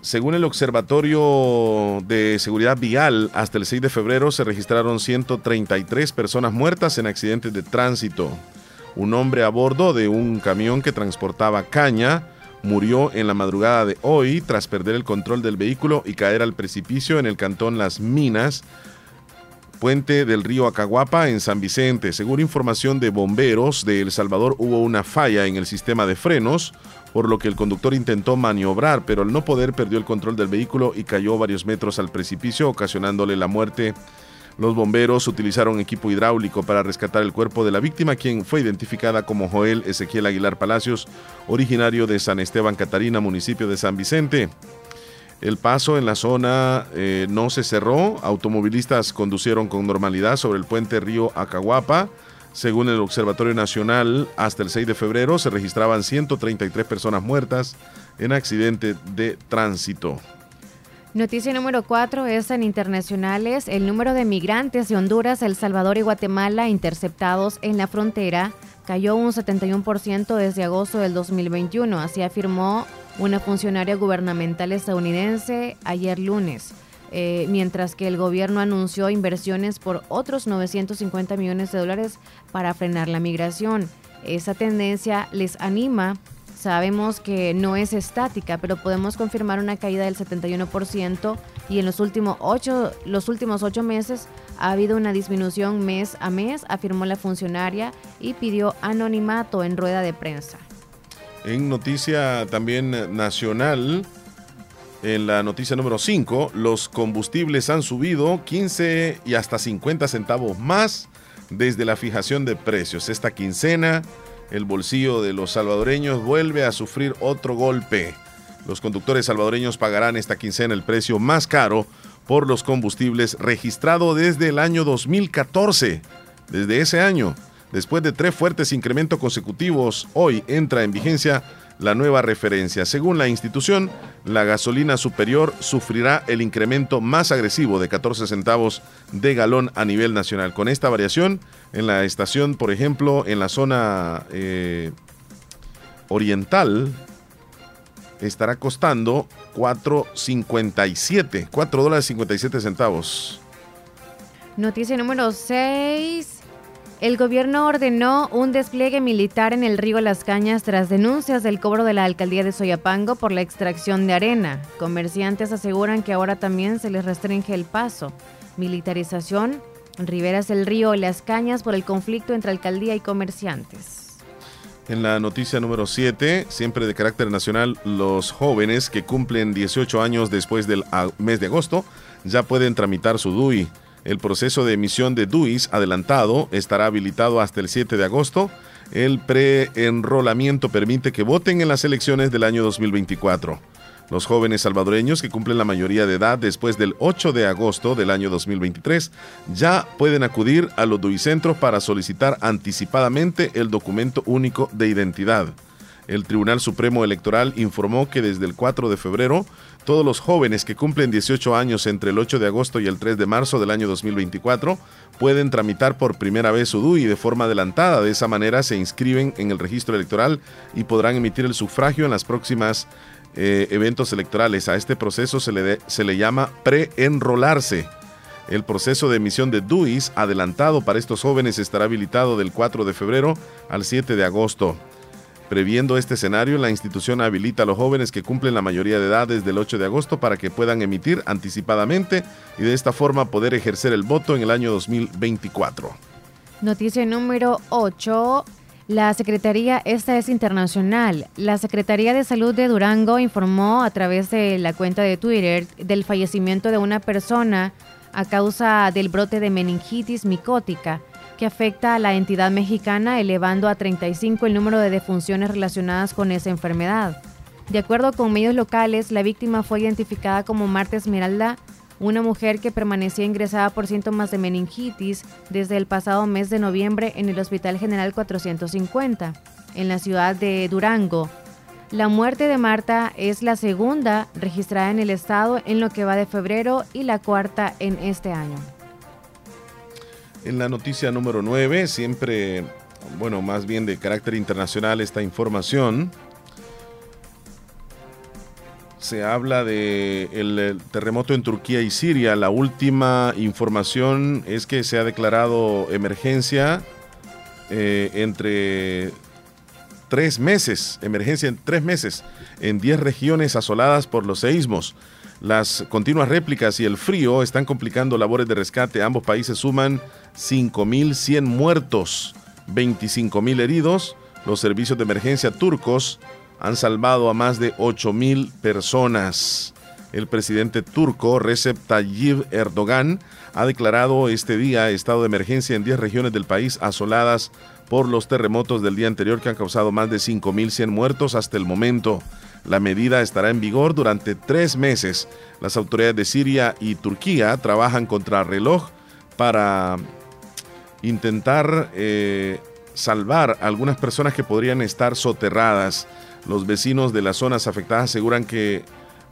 Según el Observatorio de Seguridad Vial, hasta el 6 de febrero se registraron 133 personas muertas en accidentes de tránsito. Un hombre a bordo de un camión que transportaba caña murió en la madrugada de hoy tras perder el control del vehículo y caer al precipicio en el cantón Las Minas, puente del río Acaguapa en San Vicente. Según información de bomberos de El Salvador, hubo una falla en el sistema de frenos, por lo que el conductor intentó maniobrar, pero al no poder perdió el control del vehículo y cayó varios metros al precipicio, ocasionándole la muerte. Los bomberos utilizaron equipo hidráulico para rescatar el cuerpo de la víctima, quien fue identificada como Joel Ezequiel Aguilar Palacios, originario de San Esteban Catarina, municipio de San Vicente. El paso en la zona eh, no se cerró. Automovilistas conducieron con normalidad sobre el puente Río Acahuapa. Según el Observatorio Nacional, hasta el 6 de febrero se registraban 133 personas muertas en accidente de tránsito. Noticia número 4 es en internacionales. El número de migrantes de Honduras, El Salvador y Guatemala interceptados en la frontera cayó un 71% desde agosto del 2021. Así afirmó una funcionaria gubernamental estadounidense ayer lunes. Eh, mientras que el gobierno anunció inversiones por otros 950 millones de dólares para frenar la migración. Esa tendencia les anima. Sabemos que no es estática, pero podemos confirmar una caída del 71% y en los últimos ocho, los últimos ocho meses ha habido una disminución mes a mes, afirmó la funcionaria y pidió anonimato en rueda de prensa. En noticia también nacional, en la noticia número 5, los combustibles han subido 15 y hasta 50 centavos más desde la fijación de precios. Esta quincena, el bolsillo de los salvadoreños vuelve a sufrir otro golpe. Los conductores salvadoreños pagarán esta quincena el precio más caro por los combustibles registrado desde el año 2014. Desde ese año, después de tres fuertes incrementos consecutivos, hoy entra en vigencia la nueva referencia. Según la institución, la gasolina superior sufrirá el incremento más agresivo de 14 centavos de galón a nivel nacional. Con esta variación, en la estación, por ejemplo, en la zona eh, oriental, estará costando 4.57, 4 dólares 57 centavos. Noticia número 6. El gobierno ordenó un despliegue militar en el río Las Cañas tras denuncias del cobro de la alcaldía de Soyapango por la extracción de arena. Comerciantes aseguran que ahora también se les restringe el paso. Militarización, riberas del río Las Cañas por el conflicto entre alcaldía y comerciantes. En la noticia número 7, siempre de carácter nacional, los jóvenes que cumplen 18 años después del mes de agosto ya pueden tramitar su DUI. El proceso de emisión de DUIs adelantado estará habilitado hasta el 7 de agosto. El preenrolamiento permite que voten en las elecciones del año 2024. Los jóvenes salvadoreños que cumplen la mayoría de edad después del 8 de agosto del año 2023 ya pueden acudir a los DUI-centros para solicitar anticipadamente el documento único de identidad. El Tribunal Supremo Electoral informó que desde el 4 de febrero todos los jóvenes que cumplen 18 años entre el 8 de agosto y el 3 de marzo del año 2024 pueden tramitar por primera vez su DUI de forma adelantada. De esa manera se inscriben en el registro electoral y podrán emitir el sufragio en las próximas eh, eventos electorales. A este proceso se le, se le llama preenrolarse. El proceso de emisión de DUIs adelantado para estos jóvenes estará habilitado del 4 de febrero al 7 de agosto. Previendo este escenario, la institución habilita a los jóvenes que cumplen la mayoría de edad desde el 8 de agosto para que puedan emitir anticipadamente y de esta forma poder ejercer el voto en el año 2024. Noticia número 8. La Secretaría, esta es internacional. La Secretaría de Salud de Durango informó a través de la cuenta de Twitter del fallecimiento de una persona a causa del brote de meningitis micótica que afecta a la entidad mexicana, elevando a 35 el número de defunciones relacionadas con esa enfermedad. De acuerdo con medios locales, la víctima fue identificada como Marta Esmeralda, una mujer que permanecía ingresada por síntomas de meningitis desde el pasado mes de noviembre en el Hospital General 450, en la ciudad de Durango. La muerte de Marta es la segunda registrada en el estado en lo que va de febrero y la cuarta en este año. En la noticia número 9, siempre, bueno, más bien de carácter internacional esta información, se habla de el terremoto en Turquía y Siria. La última información es que se ha declarado emergencia eh, entre tres meses, emergencia en tres meses, en diez regiones asoladas por los seísmos. Las continuas réplicas y el frío están complicando labores de rescate. Ambos países suman 5.100 muertos, 25.000 heridos. Los servicios de emergencia turcos han salvado a más de 8.000 personas. El presidente turco Recep Tayyip Erdogan ha declarado este día estado de emergencia en 10 regiones del país asoladas por los terremotos del día anterior que han causado más de 5.100 muertos hasta el momento. La medida estará en vigor durante tres meses. Las autoridades de Siria y Turquía trabajan contra reloj para intentar eh, salvar a algunas personas que podrían estar soterradas. Los vecinos de las zonas afectadas aseguran que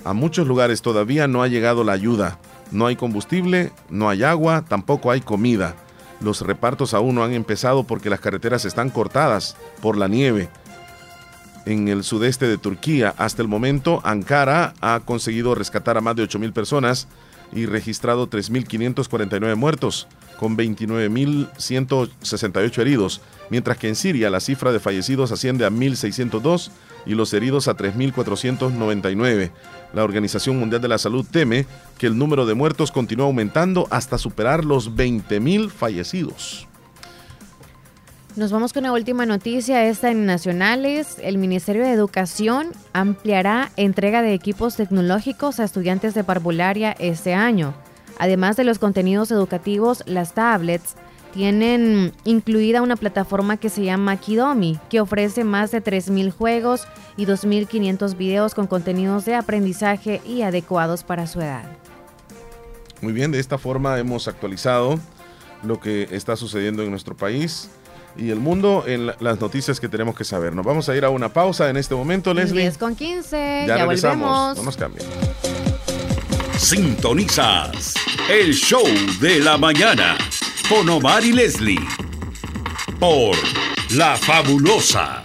a muchos lugares todavía no ha llegado la ayuda. No hay combustible, no hay agua, tampoco hay comida. Los repartos aún no han empezado porque las carreteras están cortadas por la nieve. En el sudeste de Turquía. Hasta el momento, Ankara ha conseguido rescatar a más de 8.000 personas y registrado 3.549 muertos, con 29.168 heridos, mientras que en Siria la cifra de fallecidos asciende a 1.602 y los heridos a 3.499. La Organización Mundial de la Salud teme que el número de muertos continúa aumentando hasta superar los 20.000 fallecidos. Nos vamos con la última noticia, esta en Nacionales. El Ministerio de Educación ampliará entrega de equipos tecnológicos a estudiantes de parvularia este año. Además de los contenidos educativos, las tablets tienen incluida una plataforma que se llama Kidomi, que ofrece más de 3.000 juegos y 2.500 videos con contenidos de aprendizaje y adecuados para su edad. Muy bien, de esta forma hemos actualizado lo que está sucediendo en nuestro país y el mundo en las noticias que tenemos que saber. Nos vamos a ir a una pausa en este momento, Leslie. 10 con 15, ya, volvemos. No nos cambien. Sintonizas el show de la mañana con Omar y Leslie por La Fabulosa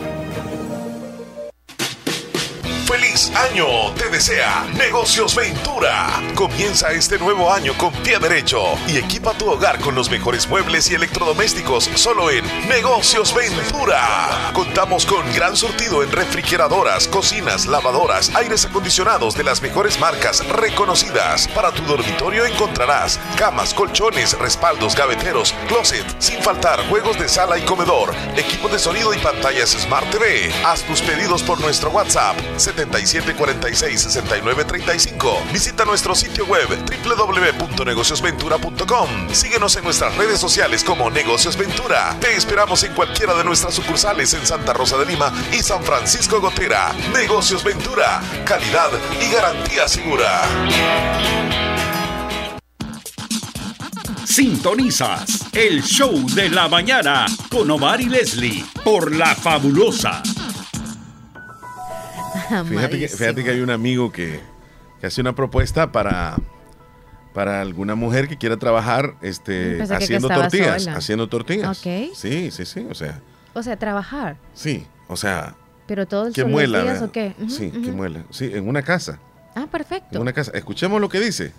Año te desea Negocios Ventura. Comienza este nuevo año con pie derecho y equipa tu hogar con los mejores muebles y electrodomésticos solo en Negocios Ventura. Contamos con gran surtido en refrigeradoras, cocinas, lavadoras, aires acondicionados de las mejores marcas reconocidas. Para tu dormitorio encontrarás camas, colchones, respaldos, gaveteros, closet, sin faltar juegos de sala y comedor, equipo de sonido y pantallas Smart TV. Haz tus pedidos por nuestro WhatsApp 7746-6935. Visita nuestro sitio web www.negociosventura.com. Síguenos en nuestras redes sociales como Negocios Ventura. Te esperamos en cualquiera de nuestras sucursales en Santa Rosa de Lima y San Francisco Gotera. Negocios Ventura, calidad y garantía segura. Sintonizas el show de la mañana con Omar y Leslie por La Fabulosa Fíjate que, hay un amigo que, hace una propuesta para, para alguna mujer que quiera trabajar este, haciendo tortillas. Haciendo tortillas. Sí, sí, sí. O sea. O sea, trabajar. Sí, o sea. Pero todo el que muela, o qué? sí, que muela. Sí, en una casa. Ah, perfecto. En una casa. Escuchemos lo que dice.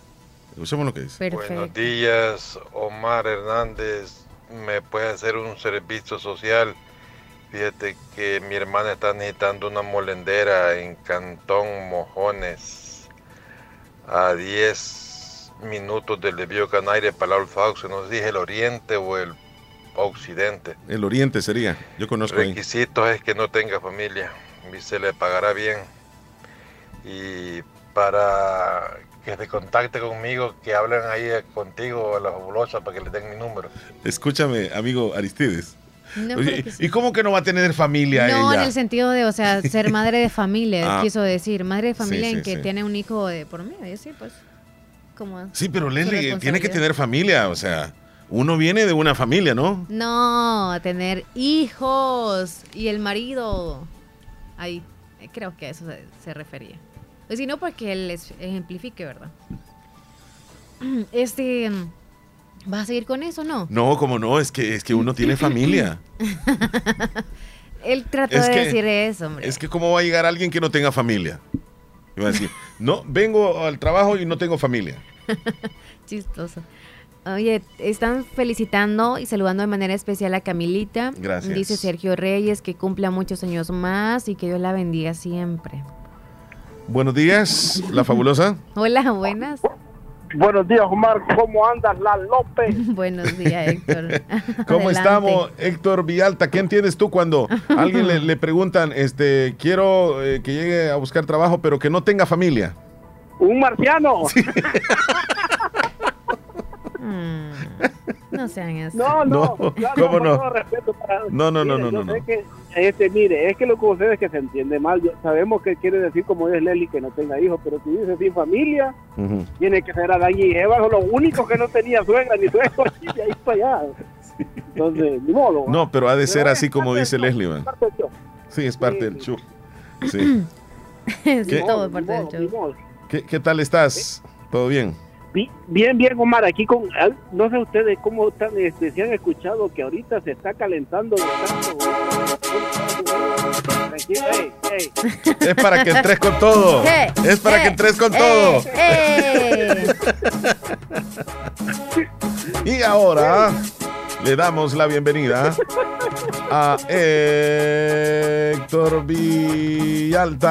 Escuchemos lo que dice. Buenos días, Omar Hernández. ¿Me puede hacer un servicio social? Fíjate que mi hermana está necesitando una molendera en Cantón Mojones, a 10 minutos del desvío Canaire para el Faux, no sé si es el oriente o el occidente. El oriente sería, yo conozco Requisitos es que no tenga familia y se le pagará bien. Y para que se contacte conmigo, que hablen ahí contigo a la fabulosa para que le den mi número. Escúchame, amigo Aristides. ¿Y cómo que no va a tener familia no, en el sentido de, o sea, ser madre de familia, ah. quiso decir. Madre de familia en que tiene un hijo de por medio, sí, pues. Como sí, pero Leslie tiene que tener familia, o sea. Uno viene de una familia, ¿no? No, tener hijos y el marido. Ahí, creo que a eso se, refería. Pues si no, porque él les ejemplifique, ¿verdad? Este. ¿Vas a seguir con eso no? No, como no, es que, es que uno tiene familia. Él trató de decir eso, hombre. Es que cómo va a llegar alguien que no tenga familia. Iba a decir, no, vengo al trabajo y no tengo familia. Chistoso. Oye, están felicitando y saludando de manera especial a Camilita. Gracias. Dice Sergio Reyes que cumpla muchos años más y que Dios la bendiga siempre. Buenos días, la fabulosa. Hola, buenas. Buenos días, Omar. ¿Cómo andas, La López? Buenos días, Héctor. ¿Cómo estamos, Héctor Vialta? ¿Qué entiendes tú cuando a alguien le, preguntan, este, quiero eh, que llegue a buscar trabajo, pero que no tenga familia? Un marciano. Mm, no sean así. No, no. ¿Cómo no? no, no, no, no, no, no. este, mire, es que lo que ustedes que se entiende mal. sabemos que quiere decir, como es Leli, que no tenga hijos, pero si dice sin familia, tiene que ser Adán y Eva, son los únicos que no tenía suegra ni suegro, y de ahí para allá. Entonces, ni modo. No, pero ha de ser así como dice Leslie. Sí, es parte del show. Sí. ¿Qué? todo parte del show. ¿Qué, ¿Qué tal estás? ¿Todo bien? Bien, bien, Omar, aquí con, no sé ustedes cómo están, este, si han escuchado que ahorita se está calentando Es para que entres con todo. es para que entres con todo. y ahora le damos la bienvenida a Héctor Villalta.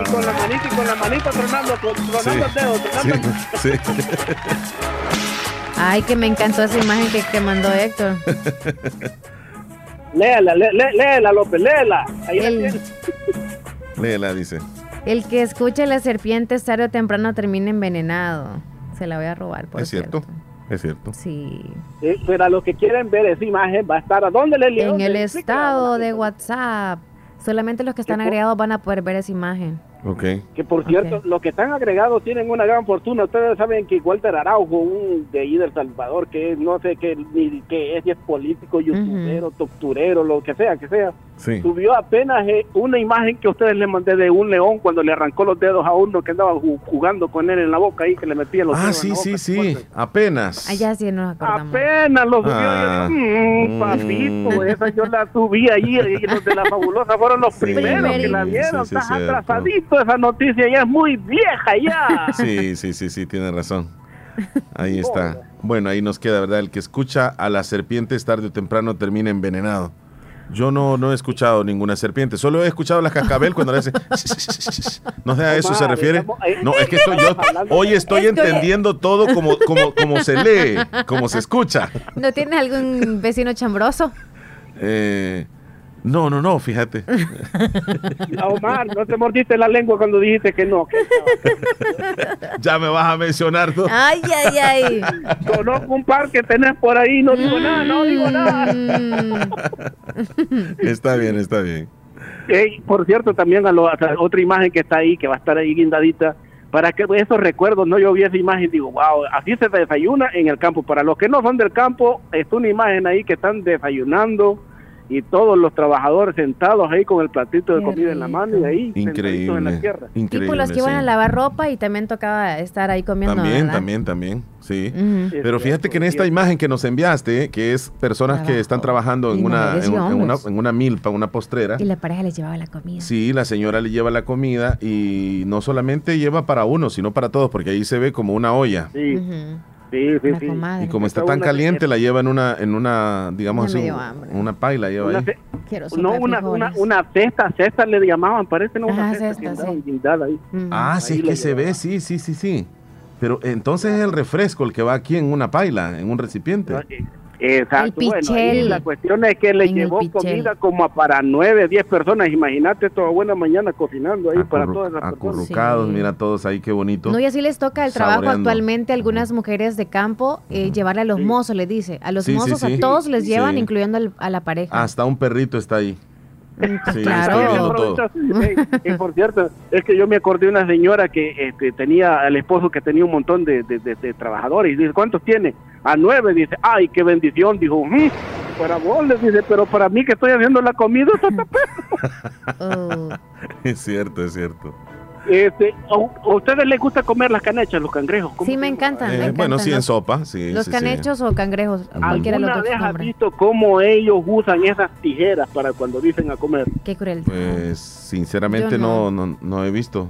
Y con la manita y con la manita tronando, tronando sí, el dedo, tronando. Sí, sí. Ay, que me encantó esa imagen que, que mandó Héctor. léela, lé, léela, López, léela. Ahí el, léela, dice. El que escuche la serpiente tarde o temprano termina envenenado. Se la voy a robar, por ¿Es cierto? Es cierto. Sí. pero a los que quieren ver esa imagen va a estar a dónde le En el estado de WhatsApp. Solamente los que están agregados van a poder ver esa imagen. Que por cierto, los que están agregados tienen una gran fortuna. Ustedes saben que Walter Araujo, un de ahí del Salvador, que no sé qué, ni que es, si es político, youtuber, uh torturero, lo que sea, que sea, subió apenas eh, una imagen que ustedes le mandé de un león cuando le arrancó los dedos a uno que andaba jugando con él en la boca ahí, que le metía los ah, dedos. Ah, sí, en la sí, sí, apenas. Allá sí nos acordamos. Apenas lo subió. Ah, mmm, papito, esa yo la subí ahí y los de la fabulosa fueron los primeros que la vieron. Estás atrasadito esa noticia, ya es muy vieja ya. Sí, sí, sí, sí, tiene razón. Ahí está. Bueno, ahí nos queda, ¿verdad? El que escucha a las serpientes tarde o temprano termina envenenado. Yo no, no he escuchado ninguna serpiente, solo he escuchado la cascabel cuando le hace... No sé a eso se refiere. No, es que estoy, yo hoy estoy entendiendo todo como, como, como se lee, como se escucha. ¿No tienes algún vecino chambroso? Eh, no, no, no, fíjate. Omar, no te mordiste la lengua cuando dijiste que no. ya me vas a mencionar tú. Ay, ay, ay. Conozco un par que tenés por ahí, no digo nada, no digo nada. está bien, está bien. por cierto, también a, otra imagen que está ahí, que va a estar ahí guindadita, para que esos recuerdos, no yo vi esa imagen, digo, wow, así se desayuna en el campo. Para los que no son del campo, está una imagen ahí que están desayunando y todos los trabajadores sentados ahí con el platito de comida en la mano y ahí increíble, en la tierra. Increíble, los que iban a lavar ropa y también tocaba estar ahí comiendo. También, también, también, sí. Pero fíjate que en esta imagen que nos enviaste, que es personas que están trabajando en una, en, una, en una milpa, una postrera. Y la pareja les llevaba la comida. Sí, la señora le lleva la comida y no solamente lleva para uno, sino para todos, porque ahí se ve como una olla. Sí. Sí, sí, sí. Y como está, tan caliente, la lleva en una, en una digamos así, una paila lleva una ahí. no, una, una, una, cesta, cesta le llamaban, parece, ¿no? Una cesta, ahí. Ah, sí, es que se ve, sí, sí, sí, sí. Pero entonces es el refresco el que va aquí en una paila, en un recipiente. Exacto. Bueno, la cuestión es que le llevó comida como para nueve, diez personas. Imagínate toda buena mañana cocinando ahí para todas las Acurrucados, mira todos ahí, qué bonito. No, y así les toca el trabajo actualmente a algunas mujeres de campo, eh, llevarle a los mozos, le dice. A los mozos, a todos les llevan, incluyendo a la pareja. Hasta un perrito está ahí. Sí, claro. Todo. Y por cierto, es que yo me acordé de una señora que este, tenía al esposo que tenía un montón de, de, de, trabajadores. Y dice, ¿cuántos tiene? a nueve, dice, ay, qué bendición, dijo, mm, para vos, le dice, pero para mí que estoy haciendo la comida, oh. Es cierto, es cierto. Este, ¿A ustedes les gusta comer las canechas, los cangrejos? Sí, me encantan, eh, Bueno, sí, en sopa, sí. Los canechos o cangrejos, cualquiera de los dos. has visto cómo ellos usan esas tijeras para cuando dicen a comer? Qué cruel. Pues, sinceramente, no. No, no, he visto.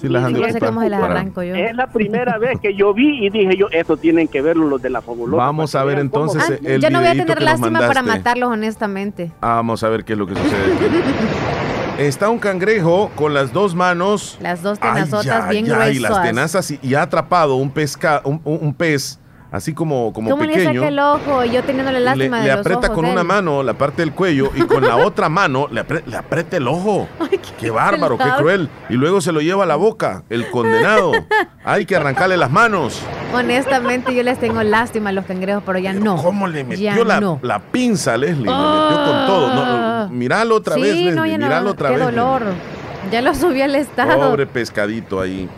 Sí, las han sé cómo se las arranco yo. Es la primera vez que yo vi y dije yo, eso tienen que verlo los de la fabulosa. Vamos a ver entonces ah, el Yo no voy a tener lástima para matarlos, honestamente. vamos a ver qué es lo que sucede. Está un cangrejo con las dos manos. Las dos tenazotas bien gruesas. Y las tenazas y, ha atrapado un, pesca, un pez así como, como ¿Cómo pequeño. le saca el ojo? Yo teniéndole lástima le, de le aprieta con una mano la parte del cuello y con la otra mano le, aprieta el ojo. qué, bárbaro, qué cruel. Y luego se lo lleva a la boca, el condenado. Hay que arrancarle las manos. Honestamente, yo les tengo lástima a los cangrejos, pero ya no. ¿Cómo le metió la, pinza, Leslie? Le metió con todo. No, ah. míralo otra vez, Leslie. No, míralo otra qué vez. Qué dolor. Ya lo subí al estado. Pobre pescadito ahí.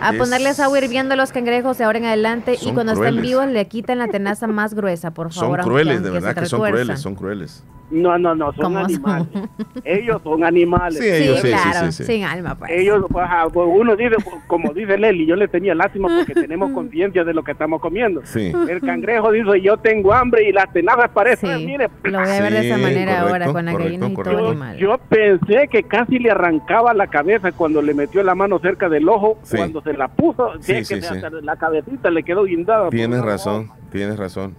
A ponerles agua hirviendo los cangrejos de ahora en adelante y cuando estén vivos le quitan la tenaza más gruesa, por favor. Son crueles, de verdad que son crueles, son crueles. No, no, no, son animales. Ellos son animales. Sí, ellos, sí, claro, sí, sin alma, pues. Ellos, pues, pues uno dice, pues, como dice Leli, yo le tenía lástima porque tenemos conciencia de lo que estamos comiendo. Sí. El cangrejo dice, yo tengo hambre y las tenazas parecen, mire. Lo voy a ver de esa manera ahora con la gallina y todo animal. Yo pensé que casi le arrancaba la cabeza cuando le metió la mano cerca del ojo, cuando se la puso, que la cabecita le quedó guindada. Tienes razón, tienes razón.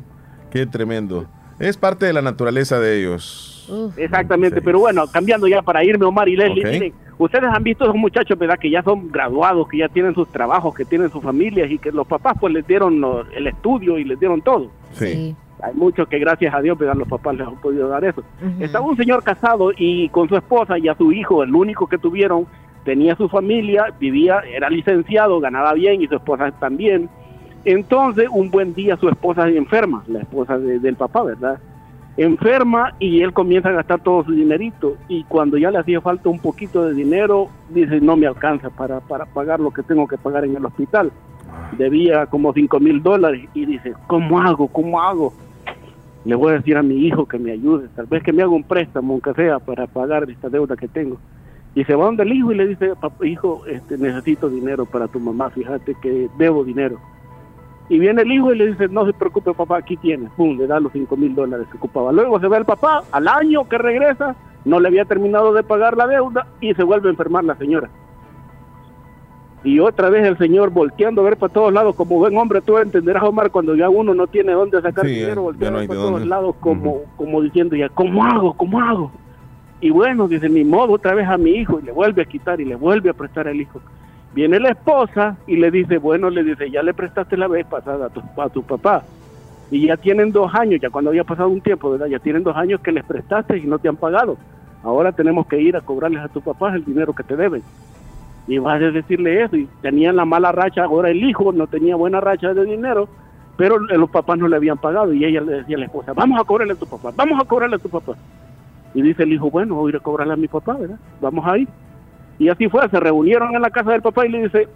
Qué tremendo. Es parte de la naturaleza de ellos. Exactamente, pero bueno, cambiando ya para irme, Omar y Leslie, miren, ustedes han visto a esos muchachos, ¿verdad? Que ya son graduados, que ya tienen sus trabajos, que tienen sus familias y que los papás pues les dieron el estudio y les dieron todo. Sí. Hay muchos que gracias a Dios, ¿verdad? Los papás les han podido dar eso. Estaba un señor casado y con su esposa y a su hijo, el único que tuvieron, tenía su familia, vivía, era licenciado, ganaba bien y su esposa también entonces, un buen día su esposa se enferma, la esposa del papá, ¿verdad? Enferma y él comienza a gastar todo su dinerito y cuando ya le hacía falta un poquito de dinero, dice, no me alcanza para, para pagar lo que tengo que pagar en el hospital. Debía como 5 mil dólares y dice, ¿cómo hago? ¿Cómo hago? Le voy a decir a mi hijo que me ayude, tal vez que me haga un préstamo, aunque sea, para pagar esta deuda que tengo. Y se va donde el hijo y le dice, hijo, este, necesito dinero para tu mamá, fíjate que debo dinero y viene el hijo y le dice, no se preocupe papá, aquí tiene. Pum, le da los 5 mil dólares que ocupaba. Luego se ve el papá, al año que regresa, no le había terminado de pagar la deuda y se vuelve a enfermar la señora. Y otra vez el señor volteando a ver para todos lados, como buen hombre, tú entenderás, Omar, cuando ya uno no tiene dónde sacar dinero, volteando para todos lados, como, como diciendo ya, ¿cómo hago? ¿Cómo hago? Y bueno, dice, ni modo, otra vez a mi hijo, y le vuelve a quitar y le vuelve a prestar al hijo. Viene la esposa y le dice, bueno, le dice, ya le prestaste la vez pasada a tu, a tu papá. Y ya tienen dos años, ya cuando había pasado un tiempo, ¿verdad? Ya tienen dos años que les prestaste y no te han pagado. Ahora tenemos que ir a cobrarles a tu papá el dinero que te deben. Y vas a decirle eso. Y tenían la mala racha, ahora el hijo no tenía buena racha de dinero, pero los papás no le habían pagado. Y ella le decía a la esposa, vamos a cobrarle a tu papá, vamos a cobrarle a tu papá. Y dice el hijo, bueno, voy a ir a cobrarle a mi papá, ¿verdad? Vamos a ir. Y así fue, se reunieron en la casa del papá y le dice,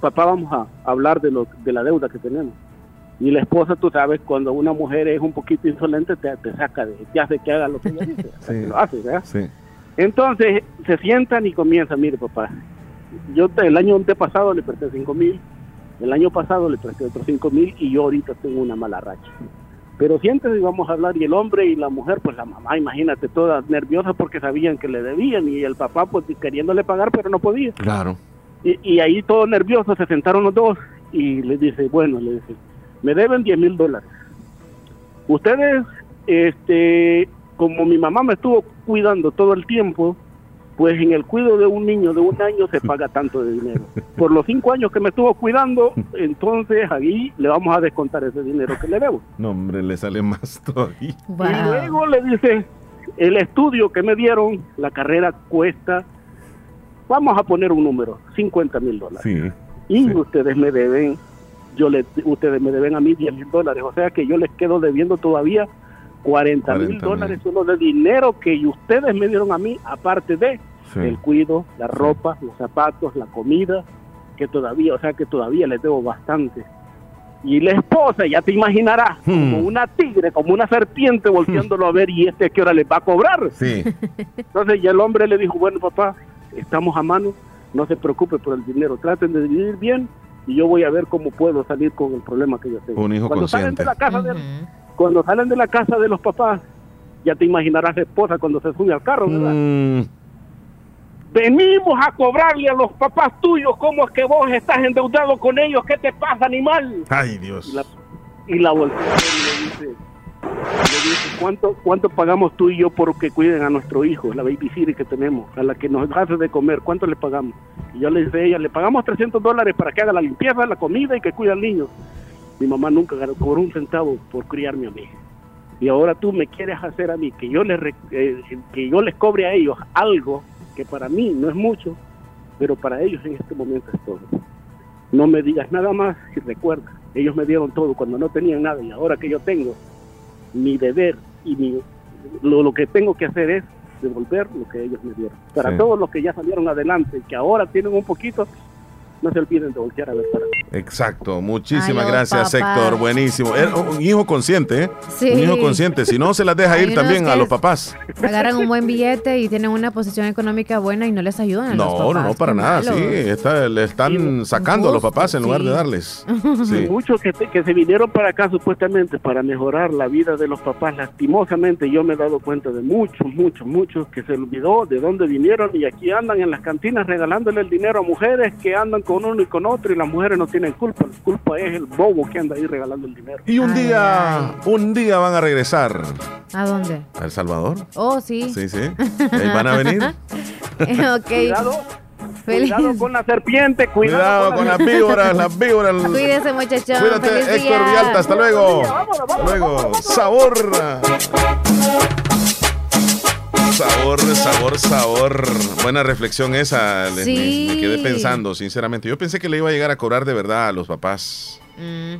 papá, vamos a hablar de, lo, de la deuda que tenemos. Y la esposa, tú sabes, cuando una mujer es un poquito insolente, te, te saca, de, te hace que haga lo que ella dice. sí, lo hace, ¿verdad? Sí. Entonces se sientan y comienzan, mire papá, yo el año antepasado le presté 5 mil, el año pasado le presté otros 5 mil y yo ahorita tengo una mala racha. Pero siempre íbamos a hablar y el hombre y la mujer, pues la mamá, imagínate, todas nerviosas porque sabían que le debían y el papá pues queriéndole pagar pero no podía. Claro. Y, y ahí todos nerviosos se sentaron los dos y le dice, bueno, le dice, me deben 10 mil dólares. Ustedes, este, como mi mamá me estuvo cuidando todo el tiempo, pues en el cuidado de un niño de un año se paga tanto de dinero. Por los cinco años que me estuvo cuidando, entonces ahí le vamos a descontar ese dinero que le debo. No, hombre, le sale más todavía. Y luego le dice, el estudio que me dieron, la carrera cuesta, vamos a poner un número, 50 mil dólares. Sí, y ustedes me deben, yo le, ustedes me deben a mí 10 mil dólares, o sea que yo les quedo debiendo todavía 40 mil dólares solo de dinero que ustedes me dieron a mí, aparte de el cuido, la ropa, los zapatos, la comida, que todavía, o sea que todavía les debo bastante. Y la esposa, ya te imaginarás, Hmm. como una tigre, como una serpiente volteándolo a ver y este a qué hora le va a cobrar. Sí. Entonces ya el hombre le dijo, bueno papá, estamos a mano, no se preocupe por el dinero, traten de vivir bien y yo voy a ver cómo puedo salir con el problema que yo tengo. Un hijo cuando salen consciente. de la casa de, cuando salen de la casa de los papás, ya te imaginarás la esposa cuando se sube al carro, ¿verdad? Mm, Venimos a cobrarle a los papás tuyos cómo es que vos estás endeudado con ellos, ¿qué te pasa, animal? Ay, Dios. Y la, y la voltea y le dice, le dice, ¿cuánto, ¿cuánto pagamos tú y yo por que cuiden a nuestro hijo, la babysitter que tenemos, a la que nos hace de comer? ¿Cuánto le pagamos? Y yo le dice a ella, le pagamos 300 dólares para que haga la limpieza, la comida y que cuide al niño. Mi mamá nunca cobró un centavo por criarme a mí. Y ahora tú me quieres hacer a mí que yo les, eh, que yo les cobre a ellos algo que para mí no es mucho, pero para ellos en este momento es todo. No me digas nada más y recuerda, ellos me dieron todo cuando no tenían nada y ahora que yo tengo, mi deber y mi, lo, lo que tengo que hacer es devolver lo que ellos me dieron. Para Sí. todos los que ya salieron adelante y que ahora tienen un poquito, no se olviden de voltear a ver para atrás. Exacto, muchísimas Ay, los gracias papás. Héctor, buenísimo. Era un hijo consciente, ¿eh? Sí. Un hijo consciente, si no se las deja Hay ir también a los papás. Agarran un buen billete y tienen una posición económica buena y no les ayudan. a los No, no, papás. no, para Qué nada, malo. sí, está- le están sacando a los papás en lugar de darles. Sí. Muchos que, que se vinieron para acá supuestamente para mejorar la vida de los papás, lastimosamente yo me he dado cuenta de muchos, muchos, muchos que se olvidó de dónde vinieron y aquí andan en las cantinas regalándole el dinero a mujeres que andan con uno y con otro y las mujeres no tienen culpa, la culpa es el bobo que anda ahí regalando el dinero. Y un día, un día van a regresar ¿A dónde? a El Salvador. Oh, sí. Sí, sí. Ahí van a venir. ok. Cuidado, Feliz. cuidado con la serpiente, cuidado, Cuidado con las víboras, las víboras. Cuídese, muchachón. Cuídate, Feliz Héctor día. Villalta, hasta luego. Hasta luego. Sabor. Sabor, sabor, sabor. Buena reflexión esa. Sí. Me quedé pensando, sinceramente. Yo pensé que le iba a llegar a cobrar de verdad a los papás. Mm.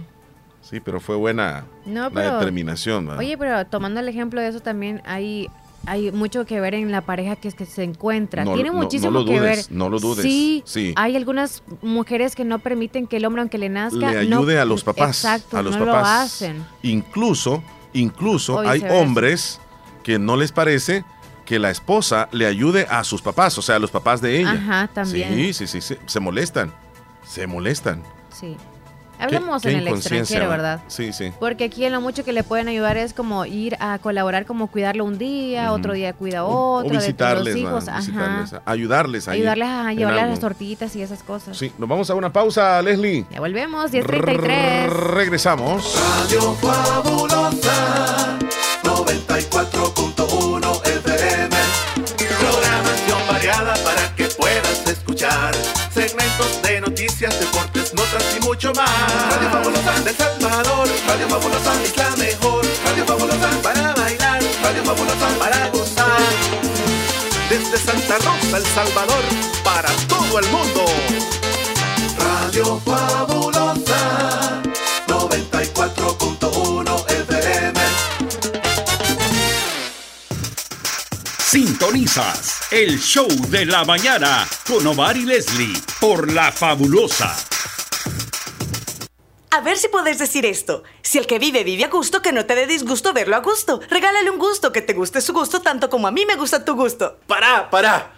Sí, pero fue buena No, la determinación. Oye, pero tomando el ejemplo de eso también hay hay mucho que ver en la pareja que, que se encuentra. No, Tiene no, no muchísimo lo que dudes, ver. no lo dudes. Sí, Sí. hay algunas mujeres que no permiten que el hombre, aunque le nazca, le ayude a los papás. Exacto, a los papás. lo hacen. Incluso, incluso hay hombres que no les parece que la esposa le ayude a sus papás, o sea, a los papás de ella. Ajá, también. Sí, sí, sí, sí, se molestan. Se molestan. Sí. Hablamos Qué- qué en el extranjero. ¿verdad? Sí, sí. Porque aquí en lo mucho que le pueden ayudar es como ir a colaborar, como cuidarlo un día, otro día cuida O otro, de los visitarles, hijos, ajá. visitarles, ayudarles ahí ayudarles a llevarles las tortillitas y esas cosas. Sí, nos vamos a una pausa, Leslie. Ya volvemos, 10.33. Regresamos. Radio Fabulosa 94.1 FM Para que puedas escuchar Segmentos de noticias, deportes, notas y mucho más. Radio Fabulosa. Del Salvador. Radio Fabulosa. Es la mejor. Radio Fabulosa. Para bailar. Radio Fabulosa. Para gozar. Desde Santa Rosa, El Salvador Para todo el mundo. Radio Fabulosa Sintonizas el show de la mañana con Omar y Leslie por La Fabulosa. A ver si puedes decir esto. Si el que vive vive a gusto, que no te dé disgusto verlo a gusto. Regálale un gusto, que te guste su gusto tanto como a mí me gusta tu gusto. Pará, pará.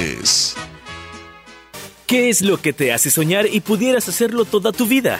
¿Qué es lo que te hace soñar y pudieras hacerlo toda tu vida?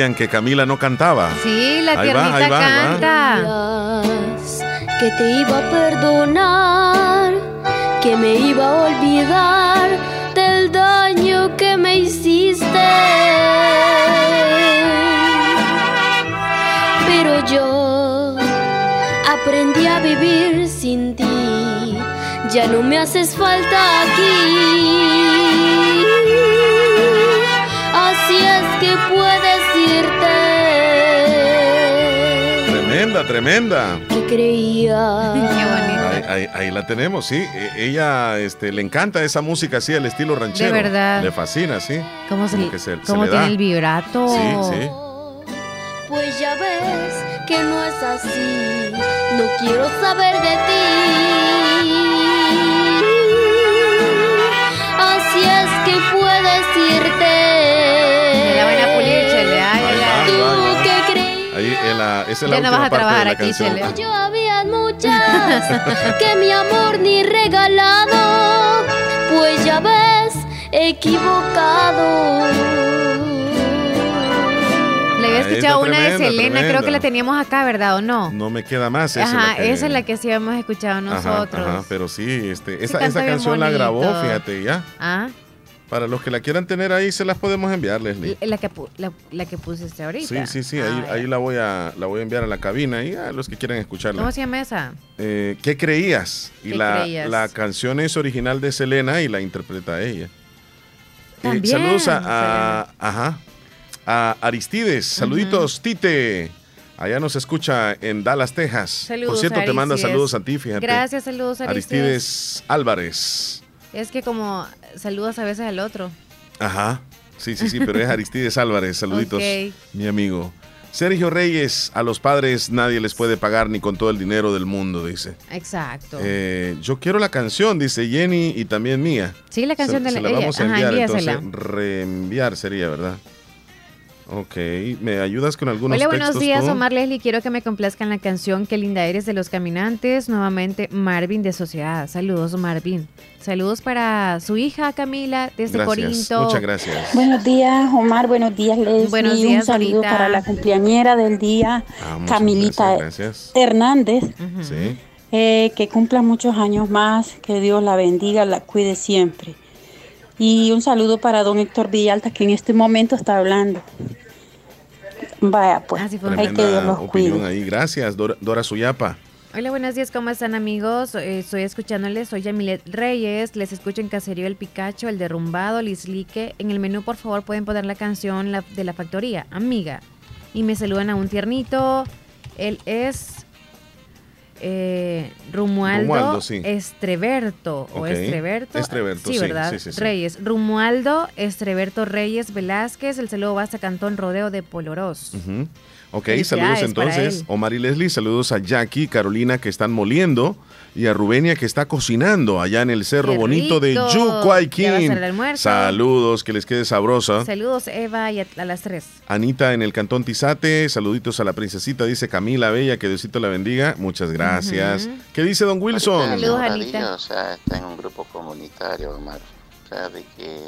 Que Camila no cantaba. Sí, la tiernita canta. Que te iba a perdonar, que me iba a olvidar del daño que me hiciste. Pero yo aprendí a vivir sin ti, ya no me haces falta aquí. Así es que puedes Tremenda, tremenda. ¿Qué creía? Ahí, la tenemos, sí. E, ella este, le encanta esa música así, el estilo ranchero. De verdad. Le fascina, sí. ¿Cómo, se, tiene el vibrato? Sí, sí. Pues ya ves que no es así. No quiero saber de ti. Así es que puedes irte. La, esa es ya la no vas a trabajar aquí, canción. Chele. Yo había muchas que mi amor ni regalado. Pues ya ves, equivocado. Le había escuchado una de Selena, creo que la teníamos acá, ¿verdad o no? No me queda más. Esa ajá, es que... esa es la que sí hemos escuchado nosotros. Ajá, pero sí, este, esa, esa canción la grabó, fíjate, ya. Ah. Para los que la quieran tener ahí, se las podemos enviar, Leslie. La que, la, que pusiste ahorita. Sí, sí, sí. ahí, ah, ahí la, voy a, la voy a enviar a la cabina y a los que quieran escucharla. ¿Cómo se llama esa? Eh, ¿Qué creías? Y la, la canción es original de Selena y la interpreta ella. Eh, saludos a, ajá, a Aristides. Saluditos, Tite. Allá nos escucha en Dallas, Texas. Saludos, Por cierto, te manda saludos a ti, fíjate. Gracias, saludos, Aristides. Aristides Álvarez. Es que como saludas a veces al otro. Ajá. Sí, sí, sí, pero es Aristides Álvarez. Saluditos, mi amigo. Sergio Reyes, a los padres nadie les puede pagar ni con todo el dinero del mundo, dice. Exacto. Eh, yo quiero la canción, dice Jenny y también mía. Sí, la canción de la, la vamos a enviar, entonces reenviar sería, ¿verdad? Ok, ¿me ayudas con algunos Hola, buenos días, Omar Leslie. Quiero que me complazcan la canción Qué linda eres de los caminantes. Nuevamente, Marvin de Sociedad. Saludos, Marvin. Saludos para su hija Camila desde gracias, Corinto. Muchas gracias. Buenos días, Omar. Buenos días, Leslie. Buenos días, Un saludo para la cumpleañera del día, ah, Camilita Hernández. Sí. Eh, que cumpla muchos años más, que Dios la bendiga, la cuide siempre. Y un saludo para don Héctor Villalta, que en este momento está hablando. Vaya, pues. Ah, hay que Dios los cuide. Ahí. Gracias, Dora, Suyapa. Hola, buenos días, ¿cómo están amigos? Eh, estoy escuchándoles, soy Yamilet Reyes, les escucho en Caserío El Picacho, El Derrumbado, Lislique. En el menú, por favor, pueden poner la canción de la factoría, Amiga. Y me saludan a un tiernito, él es eh, Rumualdo, Estreberto o Estreberto. Estreberto, sí, ¿verdad? Reyes. Rumualdo Estreberto Reyes Velázquez, el saludo va hasta Cantón Rodeo de Polorós. Ok, saludos entonces. Omar y Leslie, saludos a Jackie, Carolina que están moliendo y a Rubenia que está cocinando allá en el Cerro Bonito de Yucuayquín. Saludos, que les quede sabrosa. Saludos Eva y a, las tres. Anita en el Cantón Tizate, saluditos a la princesita, dice Camila Bella, que Diosito la bendiga. Muchas gracias. ¿Qué dice don Wilson? Saludos Anita. O sea, está en un grupo comunitario, Omar. O sea, de que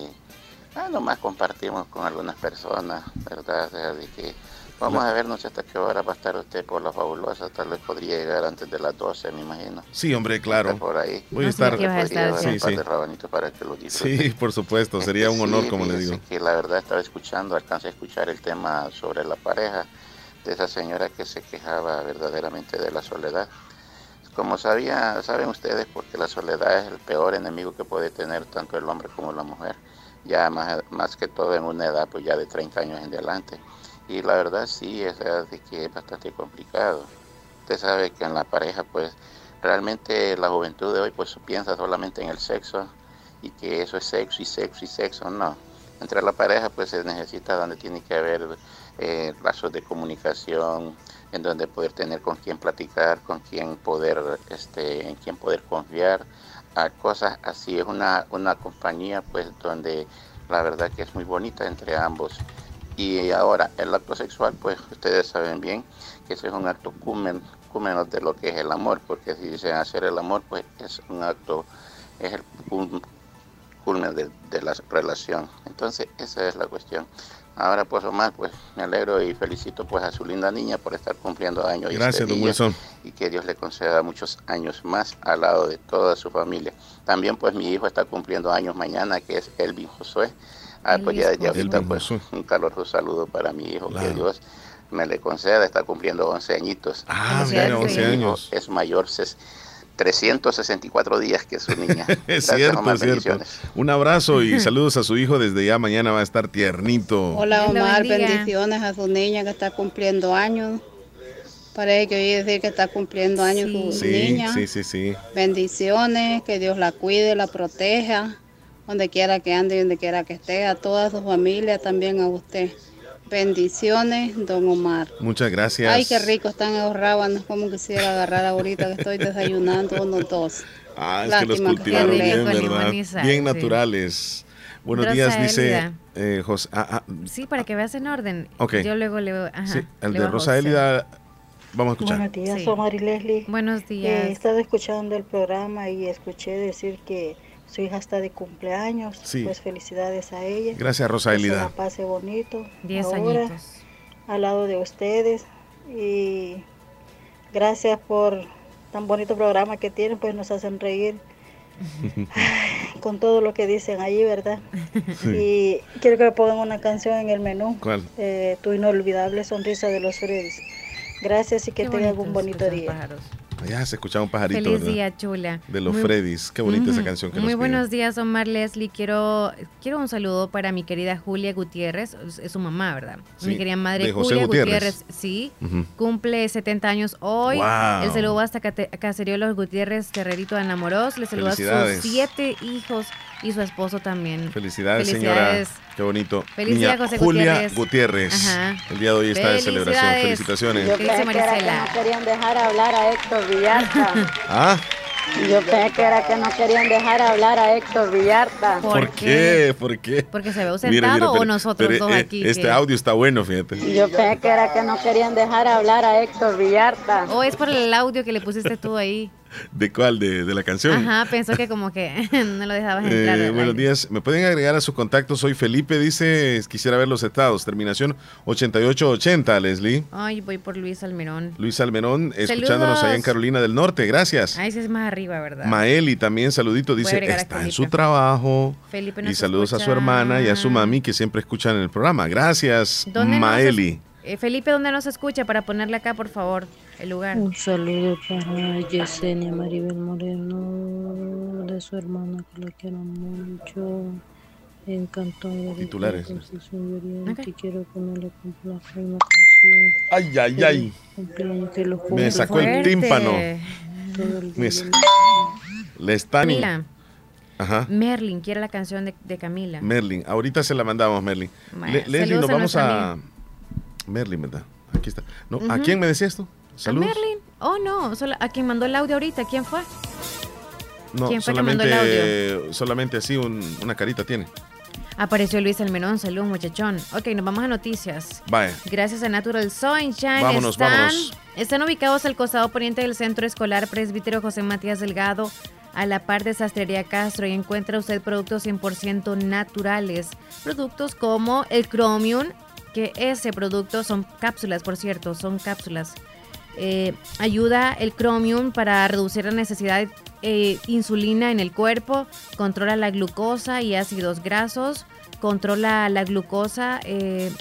ah, nomás compartimos con algunas personas, ¿verdad? O sea, de que Vamos a ver, no sé hasta qué hora va a estar usted por la fabulosa. Tal vez podría llegar antes de las 12, me imagino. Sí, hombre, claro. Por ahí. Voy a estar. Sí, sí. para que lo sí, por supuesto. Sería un honor, como le digo. que la verdad estaba escuchando, alcancé a escuchar el tema sobre la pareja de esa señora que se quejaba verdaderamente de la soledad. Como sabía, saben ustedes, porque la soledad es el peor enemigo que puede tener tanto el hombre como la mujer. Ya más, más que todo en una edad pues ya de 30 años en adelante y la verdad sí, es, que es bastante complicado. Usted sabe que en la pareja, pues realmente la juventud de hoy pues piensa solamente en el sexo y que eso es sexo y sexo y sexo, no. Entre la pareja pues se necesita donde tiene que haber eh, lazos de comunicación, en donde poder tener con quién platicar, con quién poder, este, en quién poder confiar, a cosas así. Es una, una compañía pues donde la verdad que es muy bonita entre ambos y ahora, el acto sexual, pues ustedes saben bien que ese es un acto cúmeno, de lo que es el amor, porque si dicen hacer el amor, pues es un acto, es el culmen de, la relación. Entonces, esa es la cuestión. Ahora, pues Omar, pues me alegro y felicito pues a su linda niña por estar cumpliendo años. Este Gracias, don Wilson. Y que Dios le conceda muchos años más al lado de toda su familia. También pues mi hijo está cumpliendo años mañana, que es Elvin Josué. Ah, pues ya, ya ahorita pues un caloroso saludo para mi hijo, que Dios me le conceda, está cumpliendo 11 añitos. Ah, mira, 11 años. Es mayor, 364 días que es su niña. es cierto, es cierto. Un abrazo y saludos a su hijo, desde ya mañana va a estar tiernito. Hola Omar, bendiciones a su niña que está cumpliendo años. Parece que oí decir que está cumpliendo años su niña. Sí, sí, sí. Bendiciones, que Dios la cuide, la proteja donde quiera que ande y donde quiera que esté, a toda su familia, también a usted. Bendiciones, don Omar. Muchas gracias. Ay, qué rico están esos rábanos, como quisiera agarrar ahorita que estoy desayunando unos dos. Ah, es que los cultivaron bien, ¿verdad? Bien naturales. Buenos días, dice eh, José. Ah, ah. Sí, para que veas en orden. Yo luego le ajá, sí, el de Rosa Elida, vamos a escuchar. Buenos días, Omar y Leslie. Buenos días. Eh, he estado escuchando el programa y escuché decir que su hija está de cumpleaños. Pues felicidades a ella. Gracias, Rosa Que la pase bonito. Diez añitos. Al lado de ustedes. Y gracias por tan bonito programa que tienen, pues nos hacen reír con todo lo que dicen allí, ¿verdad? Y quiero que me pongan una canción en el menú. ¿Cuál? Eh, tu inolvidable sonrisa de los Freddy's. Gracias y que tengan un bonito día. Ya se escuchaba un pajarito. Feliz día, chula. De los Freddys. Qué bonita esa canción que Muy buenos días, Omar Leslie. Quiero, quiero un saludo para mi querida Julia Gutiérrez. Es su mamá, ¿verdad? mi querida madre Julia Gutiérrez. sí. Cumple 70 años hoy. El saludo hasta Caserío Los Gutiérrez, Terrerito de Enamoros. Le saludo a sus siete hijos y su esposo también. Felicidades, señora. Qué bonito. Felicidades, José Julia Gutiérrez. El día de hoy está de celebración. Felicitaciones. Yo pensé que era que no querían dejar hablar a Héctor Villarta. ¿Ah? Yo pensé que era que no querían dejar hablar a Héctor Villarta. ¿Por, qué? ¿Por qué? Porque se ve ausentado o nosotros dos eh, aquí. Este audio está bueno, fíjate. Yo pensé que era que no querían dejar hablar a Héctor Villarta. O es por el audio que le pusiste tú ahí. ¿De cuál? De, la canción. Ajá, pensó que como que no lo dejabas entrar. Eh, buenos días. ¿Me pueden agregar a su contacto? Soy Felipe, dice, quisiera ver los estados. Terminación 8880, Leslie. Ay, voy por Luis Almerón. Luis Almerón, escuchándonos allá en Carolina del Norte. Gracias. Ahí sí es más arriba, ¿verdad? Maeli también, saludito, dice, está en su trabajo. Felipe y saludos a su hermana y a su mami que siempre escuchan el programa. Gracias, Maeli. Eh, Felipe, ¿dónde nos escucha para ponerle acá, por favor, el lugar? Un saludo para Yesenia Maribel Moreno, de su hermana que la quiero mucho. Encantado de titulares. Okay. quiero ponerle una canción. Ay, ay, ay. Me sacó el tímpano. Me Le están. Camila. Ajá. Merlin quiere la canción de, de, Camila. Merlin, ahorita se la mandamos, Merlin. Leslie, nos vamos a. Merlin, ¿verdad? Aquí está. No, ¿A quién me decía esto? Saludos. ¿A Merlin? Oh, no, a quien mandó el audio ahorita, ¿quién fue? No, ¿Quién fue solamente, que mandó el audio? solamente así una carita tiene. Apareció Luis Almenón, saludos muchachón. Ok, nos vamos a noticias. Vaya. Gracias a Natural Sunshine. Vámonos, están, vámonos. Están ubicados al costado poniente del Centro Escolar Presbítero José Matías Delgado, a la par de Sastrería Castro, y encuentra usted productos 100% naturales. Productos como el Chromium, que ese producto son cápsulas, por cierto, son cápsulas. Eh, ayuda el Chromium para reducir la necesidad de eh, insulina en el cuerpo, controla la glucosa y ácidos grasos, controla la glucosa. Eh,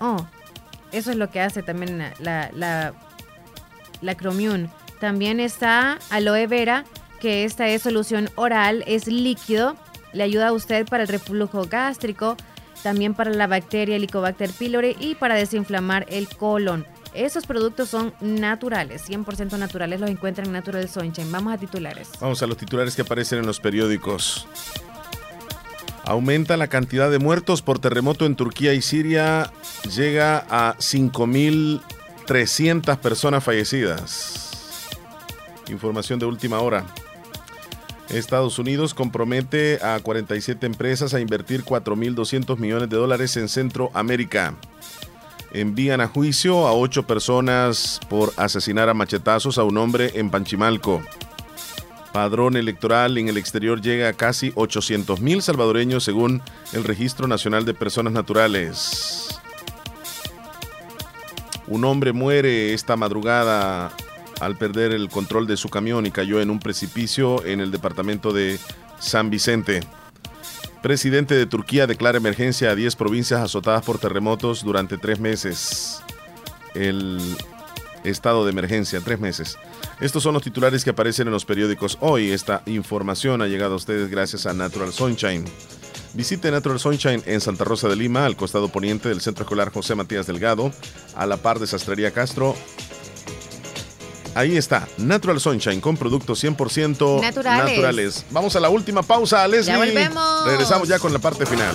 oh, eso es lo que hace también la, la, la Chromium. También está aloe vera, que esta es solución oral, es líquido, le ayuda a usted para el reflujo gástrico, también para la bacteria Helicobacter pylori y para desinflamar el colon. Esos productos son naturales, 100% naturales, los encuentran en Natural Sunshine. Vamos a titulares. Vamos a los titulares que aparecen en los periódicos. Aumenta la cantidad de muertos por terremoto en Turquía y Siria, llega a 5.300 personas fallecidas. Información de última hora. Estados Unidos compromete a 47 empresas a invertir 4.200 millones de dólares en Centroamérica. Envían a juicio a ocho personas por asesinar a machetazos a un hombre en Panchimalco. Padrón electoral en el exterior llega a casi 800.000 salvadoreños según el Registro Nacional de Personas Naturales. Un hombre muere esta madrugada al perder el control de su camión y cayó en un precipicio en el departamento de San Vicente. Presidente de Turquía declara emergencia a 10 provincias azotadas por terremotos durante tres meses. El estado de emergencia, tres meses. Estos son los titulares que aparecen en los periódicos hoy. Esta información ha llegado a ustedes gracias a Natural Sunshine. Visite Natural Sunshine en Santa Rosa de Lima, al costado poniente del Centro Escolar José Matías Delgado, a la par de Sastrería Castro, Ahí está, Natural Sunshine con productos 100% naturales. Vamos a la última pausa, Leslie. Ya volvemos. Regresamos ya con la parte final.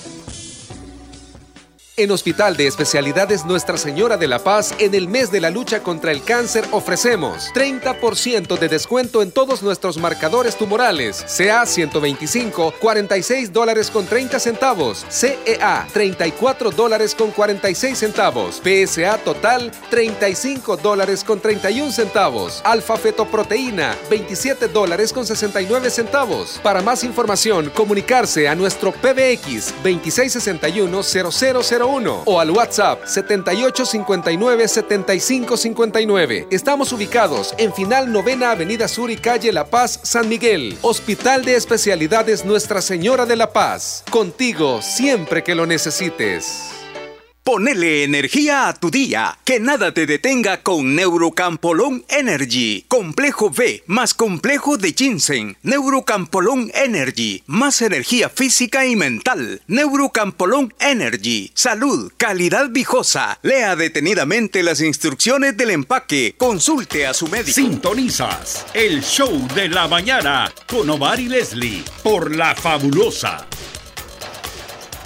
En Hospital de Especialidades Nuestra Señora de la Paz, en el mes de la lucha contra el cáncer, ofrecemos 30% de descuento en todos nuestros marcadores tumorales. CA 125, 46 dólares con 30 centavos. CEA 34 dólares con 46 centavos. PSA total 35 dólares con 31 centavos. Alfa fetoproteína 27 dólares con 69 centavos. Para más información, comunicarse a nuestro PBX 2661 000 o al WhatsApp 7859-7559. Estamos ubicados en Final Novena Avenida Sur y Calle La Paz, San Miguel. Hospital de Especialidades Nuestra Señora de la Paz. Contigo siempre que lo necesites. Ponele energía a tu día, que nada te detenga con Neurocampolón Energy. Complejo B más complejo de ginseng. Neurocampolón Energy, más energía física y mental. Neurocampolón Energy, salud, calidad viejosa. Lea detenidamente las instrucciones del empaque. Consulte a su médico. Sintonizas el show de la mañana con Omar y Leslie por La Fabulosa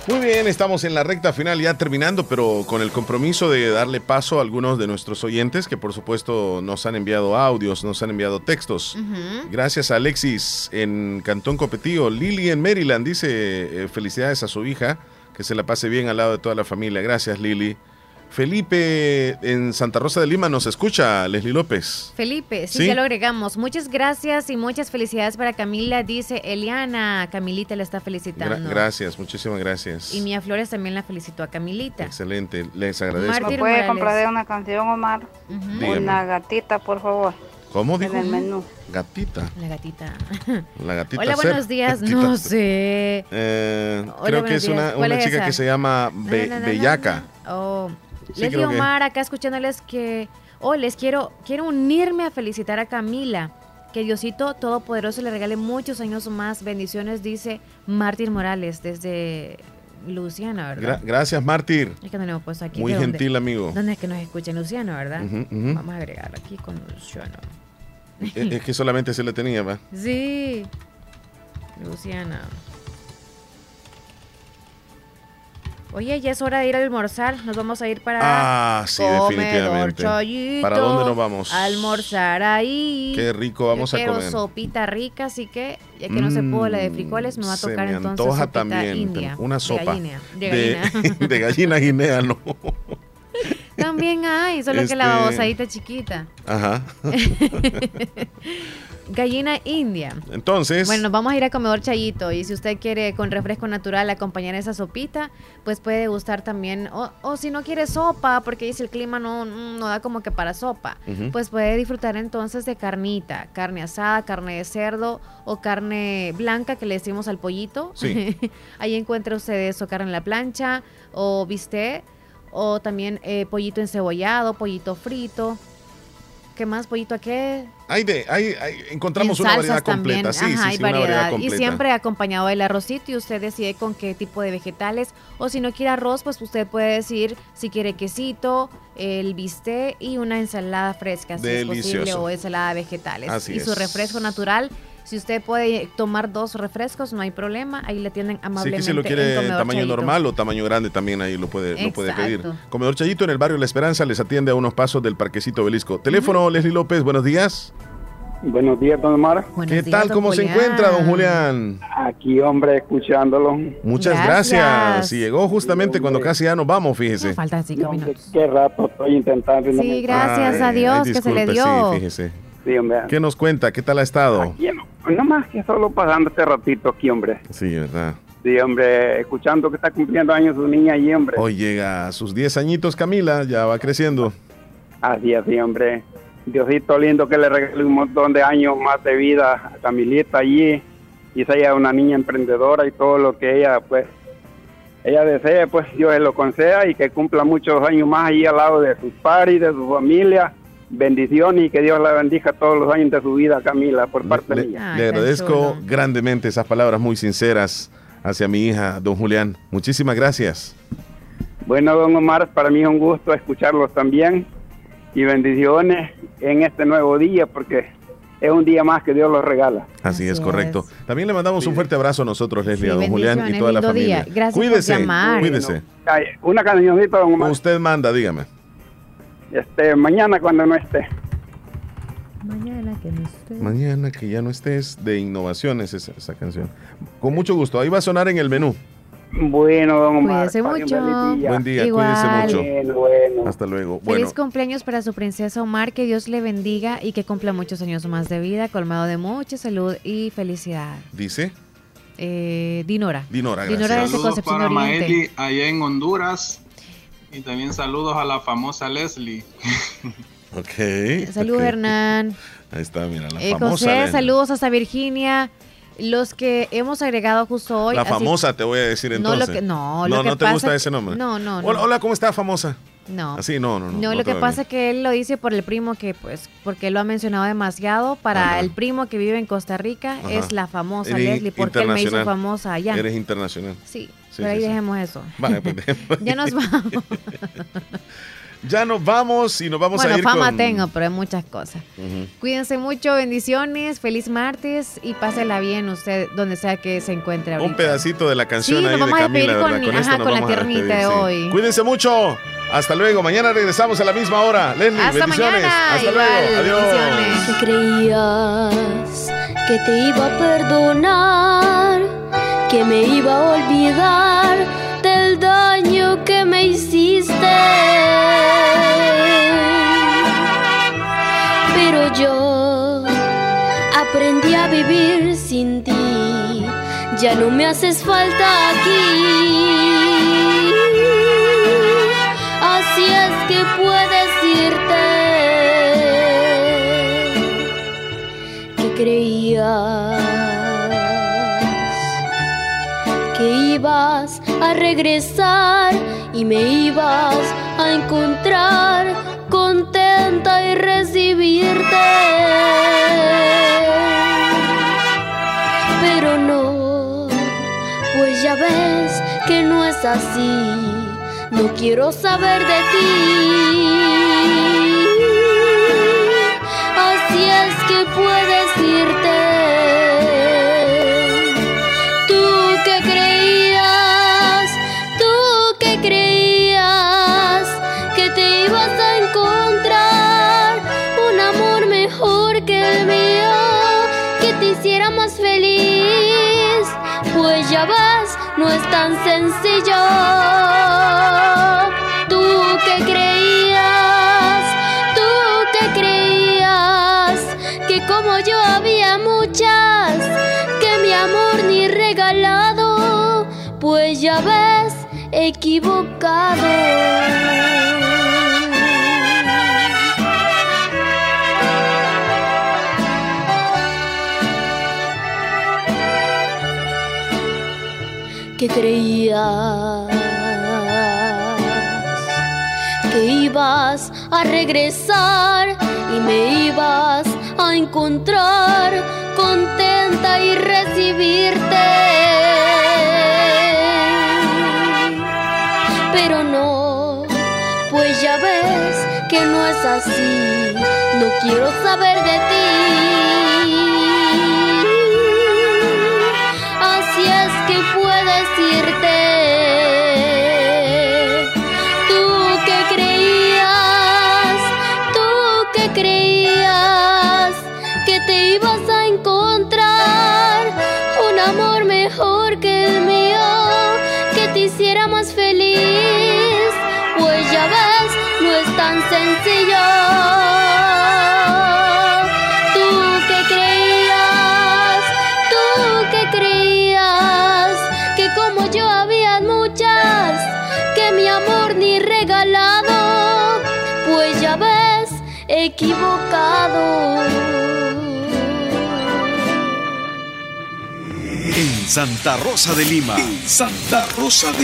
muy bien, estamos en la recta final ya terminando, pero con el compromiso de darle paso a algunos de nuestros oyentes que por supuesto nos han enviado audios, nos han enviado textos. Gracias a Alexis en Cantón Copetío, Lili en Maryland dice eh, felicidades a su hija, que se la pase bien al lado de toda la familia. Gracias Lili. Felipe en Santa Rosa de Lima nos escucha, Leslie López. Felipe, sí, ya lo agregamos. Muchas gracias y muchas felicidades para Camila, dice Eliana. Camilita le está felicitando. gracias, muchísimas gracias. Y Mía Flores también la felicitó a Camilita. Excelente, les agradezco. ¿Me puede comprar una canción, Omar? Una gatita, por favor. ¿Cómo dijo? En el menú. Gatita. La gatita. La gatita. Hola, buenos días. No sé. Eh, creo que es una, una chica que se llama Bellaca. Oh. Les digo, Omar, acá escuchándoles que, oh, les quiero, quiero unirme a felicitar a Camila. Que Diosito Todopoderoso le regale muchos años más. Bendiciones, dice Mártir Morales desde Luciana, ¿verdad? gracias, Mártir. Es que no puesto aquí. Muy gentil, amigo. ¿Dónde es que nos escuchen? Luciana, ¿verdad? Vamos a agregar aquí con Luciano. es, que solamente se le tenía, ¿va? Sí. Luciana. Oye, ya es hora de ir a almorzar. Nos vamos a ir para. Ah, sí, definitivamente. ¿Para dónde nos vamos? almorzar ahí. Qué rico vamos a comer. sopita rica, así que ya que no se pudo la de frijoles, me va a tocar me entonces antoja también india. Una sopa. De gallina. De, de gallina guinea, no. También hay, solo que la este babosadita chiquita. Ajá. Gallina india. Entonces. Bueno, nos vamos a ir a comedor Chayito. Y si usted quiere con refresco natural acompañar esa sopita, pues puede gustar también. O, si no quiere sopa, porque dice el clima no, no da como que para sopa, pues puede disfrutar entonces de carnita, carne asada, carne de cerdo o carne blanca que le decimos al pollito. Sí. Ahí encuentra usted eso, carne en la plancha o bistec o también eh, pollito encebollado, pollito frito. ¿Qué más, pollito? ¿A qué? Hay de, hay, encontramos una variedad completa, sí, sí, hay variedad. Y siempre acompañado del arrocito y usted decide con qué tipo de vegetales. O si no quiere arroz, pues usted puede decir si quiere quesito, el bistec y una ensalada fresca, si es posible, o ensalada de vegetales. y su refresco natural si usted puede tomar dos refrescos, no hay problema. Ahí le tienen amablemente. Sí, que si lo quiere tamaño normal o tamaño grande, también ahí lo puede, lo puede pedir. Comedor Chayito en el barrio La Esperanza les atiende a unos pasos del Parquecito Belisco. Teléfono, Leslie López, buenos días. Buenos días, don Omar. ¿Qué tal? ¿Cómo se encuentra, don Julián? Aquí, hombre, escuchándolo. Muchas gracias. Si llegó justamente cuando casi ya nos vamos, fíjese. faltan cinco minutos. Qué rato estoy intentando. Sí, gracias a Dios que se le dio. Sí, fíjese. ¿Qué nos cuenta? ¿Qué tal ha estado? Aquí, no más que solo pasando este ratito aquí, hombre. Sí, ¿verdad? Sí, hombre, escuchando que está cumpliendo años su niña ahí, hombre. Hoy llega a sus 10 añitos, Camila, ya va creciendo. Así, así, hombre. Diosito lindo que le regale un montón de años más de vida a Camilita allí. Y ella una niña emprendedora y todo lo que ella, pues, ella desea, pues Dios se lo conceda y que cumpla muchos años más ahí al lado de sus padres, de su familia bendiciones y que Dios la bendiga todos los años de su vida, Camila, por parte le, mía. le agradezco grandemente esas palabras muy sinceras hacia mi hija, don Julián. Muchísimas gracias. Bueno, don Omar, para mí es un gusto escucharlos también y bendiciones en este nuevo día porque es un día más que Dios los regala. Así, es, correcto. También le mandamos un fuerte abrazo a nosotros, Leslie, a don Julián y toda la familia. Día. Gracias cuídese, por llamar. Cuídese. Una cancioncita, don Omar. Usted manda, dígame. Este, mañana cuando no esté. Mañana que no estés. Mañana que ya no estés de innovaciones esa, esa canción. Con mucho gusto. Ahí va a sonar en el menú. Bueno, don Omar. Cuídese mucho. Buen día, cuídese mucho. Bueno, bueno. Hasta luego. Feliz cumpleaños para su princesa Omar, que Dios le bendiga y que cumpla muchos años más de vida, colmado de mucha salud y felicidad. ¿Dice? Eh, Dinora. Dinora, gracias. Dinora Saludos Concepción para Maeli allá en Honduras y también saludos a la famosa Leslie. ok. Saludos, okay. Hernán. Ahí está, mira, la eh, famosa. José, Leslie. saludos hasta Virginia. Los que hemos agregado justo hoy. La así- famosa, te voy a decir No, entonces. lo que- no, no, lo que no te pasa gusta que- ese nombre. no, no, no. Hola, hola, ¿cómo está, famosa? No. Así, no, no, no. No, lo que pasa es que él lo dice por el primo que, pues, porque él lo ha mencionado demasiado. Para Ajá. el primo que vive en Costa Rica Ajá. es la famosa Eres Leslie, porque él me hizo famosa allá. Eres internacional. Sí, Sí, pero ahí sí, dejemos eso. Vale, pues dejemos. Ya nos vamos. Ya nos vamos y nos vamos bueno, a ir fama con... tengo, pero hay muchas cosas. Cuídense mucho, bendiciones, feliz martes y pásela bien usted donde sea que se encuentre ahorita. Un pedacito de la canción Sí, ahí nos de vamos a Camila, despedir con- ¿verdad? Con ajá, con la a tiernita de hoy. Cuídense mucho. Hasta luego. Mañana regresamos a la misma hora. Leslie, Hasta bendiciones. mañana, Hasta igual, luego. Adiós. que creías que te iba a perdonar, que me iba a olvidar del daño que me hiciste. Pero yo aprendí a vivir sin ti, ya no me haces falta aquí. Que puedes irte que creías que ibas a regresar y me ibas a encontrar contenta y recibirte. Pero no, pues ya ves que no es así. No quiero saber de ti. Así es que puedes irte. Tú que creías, tú que creías que te ibas a encontrar un amor mejor que el mío, que te hiciera más feliz. Pues ya ves, no es tan sencillo. Pues ya ves, equivocado. que creías que ibas a regresar y me ibas a encontrar contenta y recibirte. No quiero saber de ti. Así es que puedes irte. Equivocado. En Santa Rosa de Lima. Santa Rosa de Lima.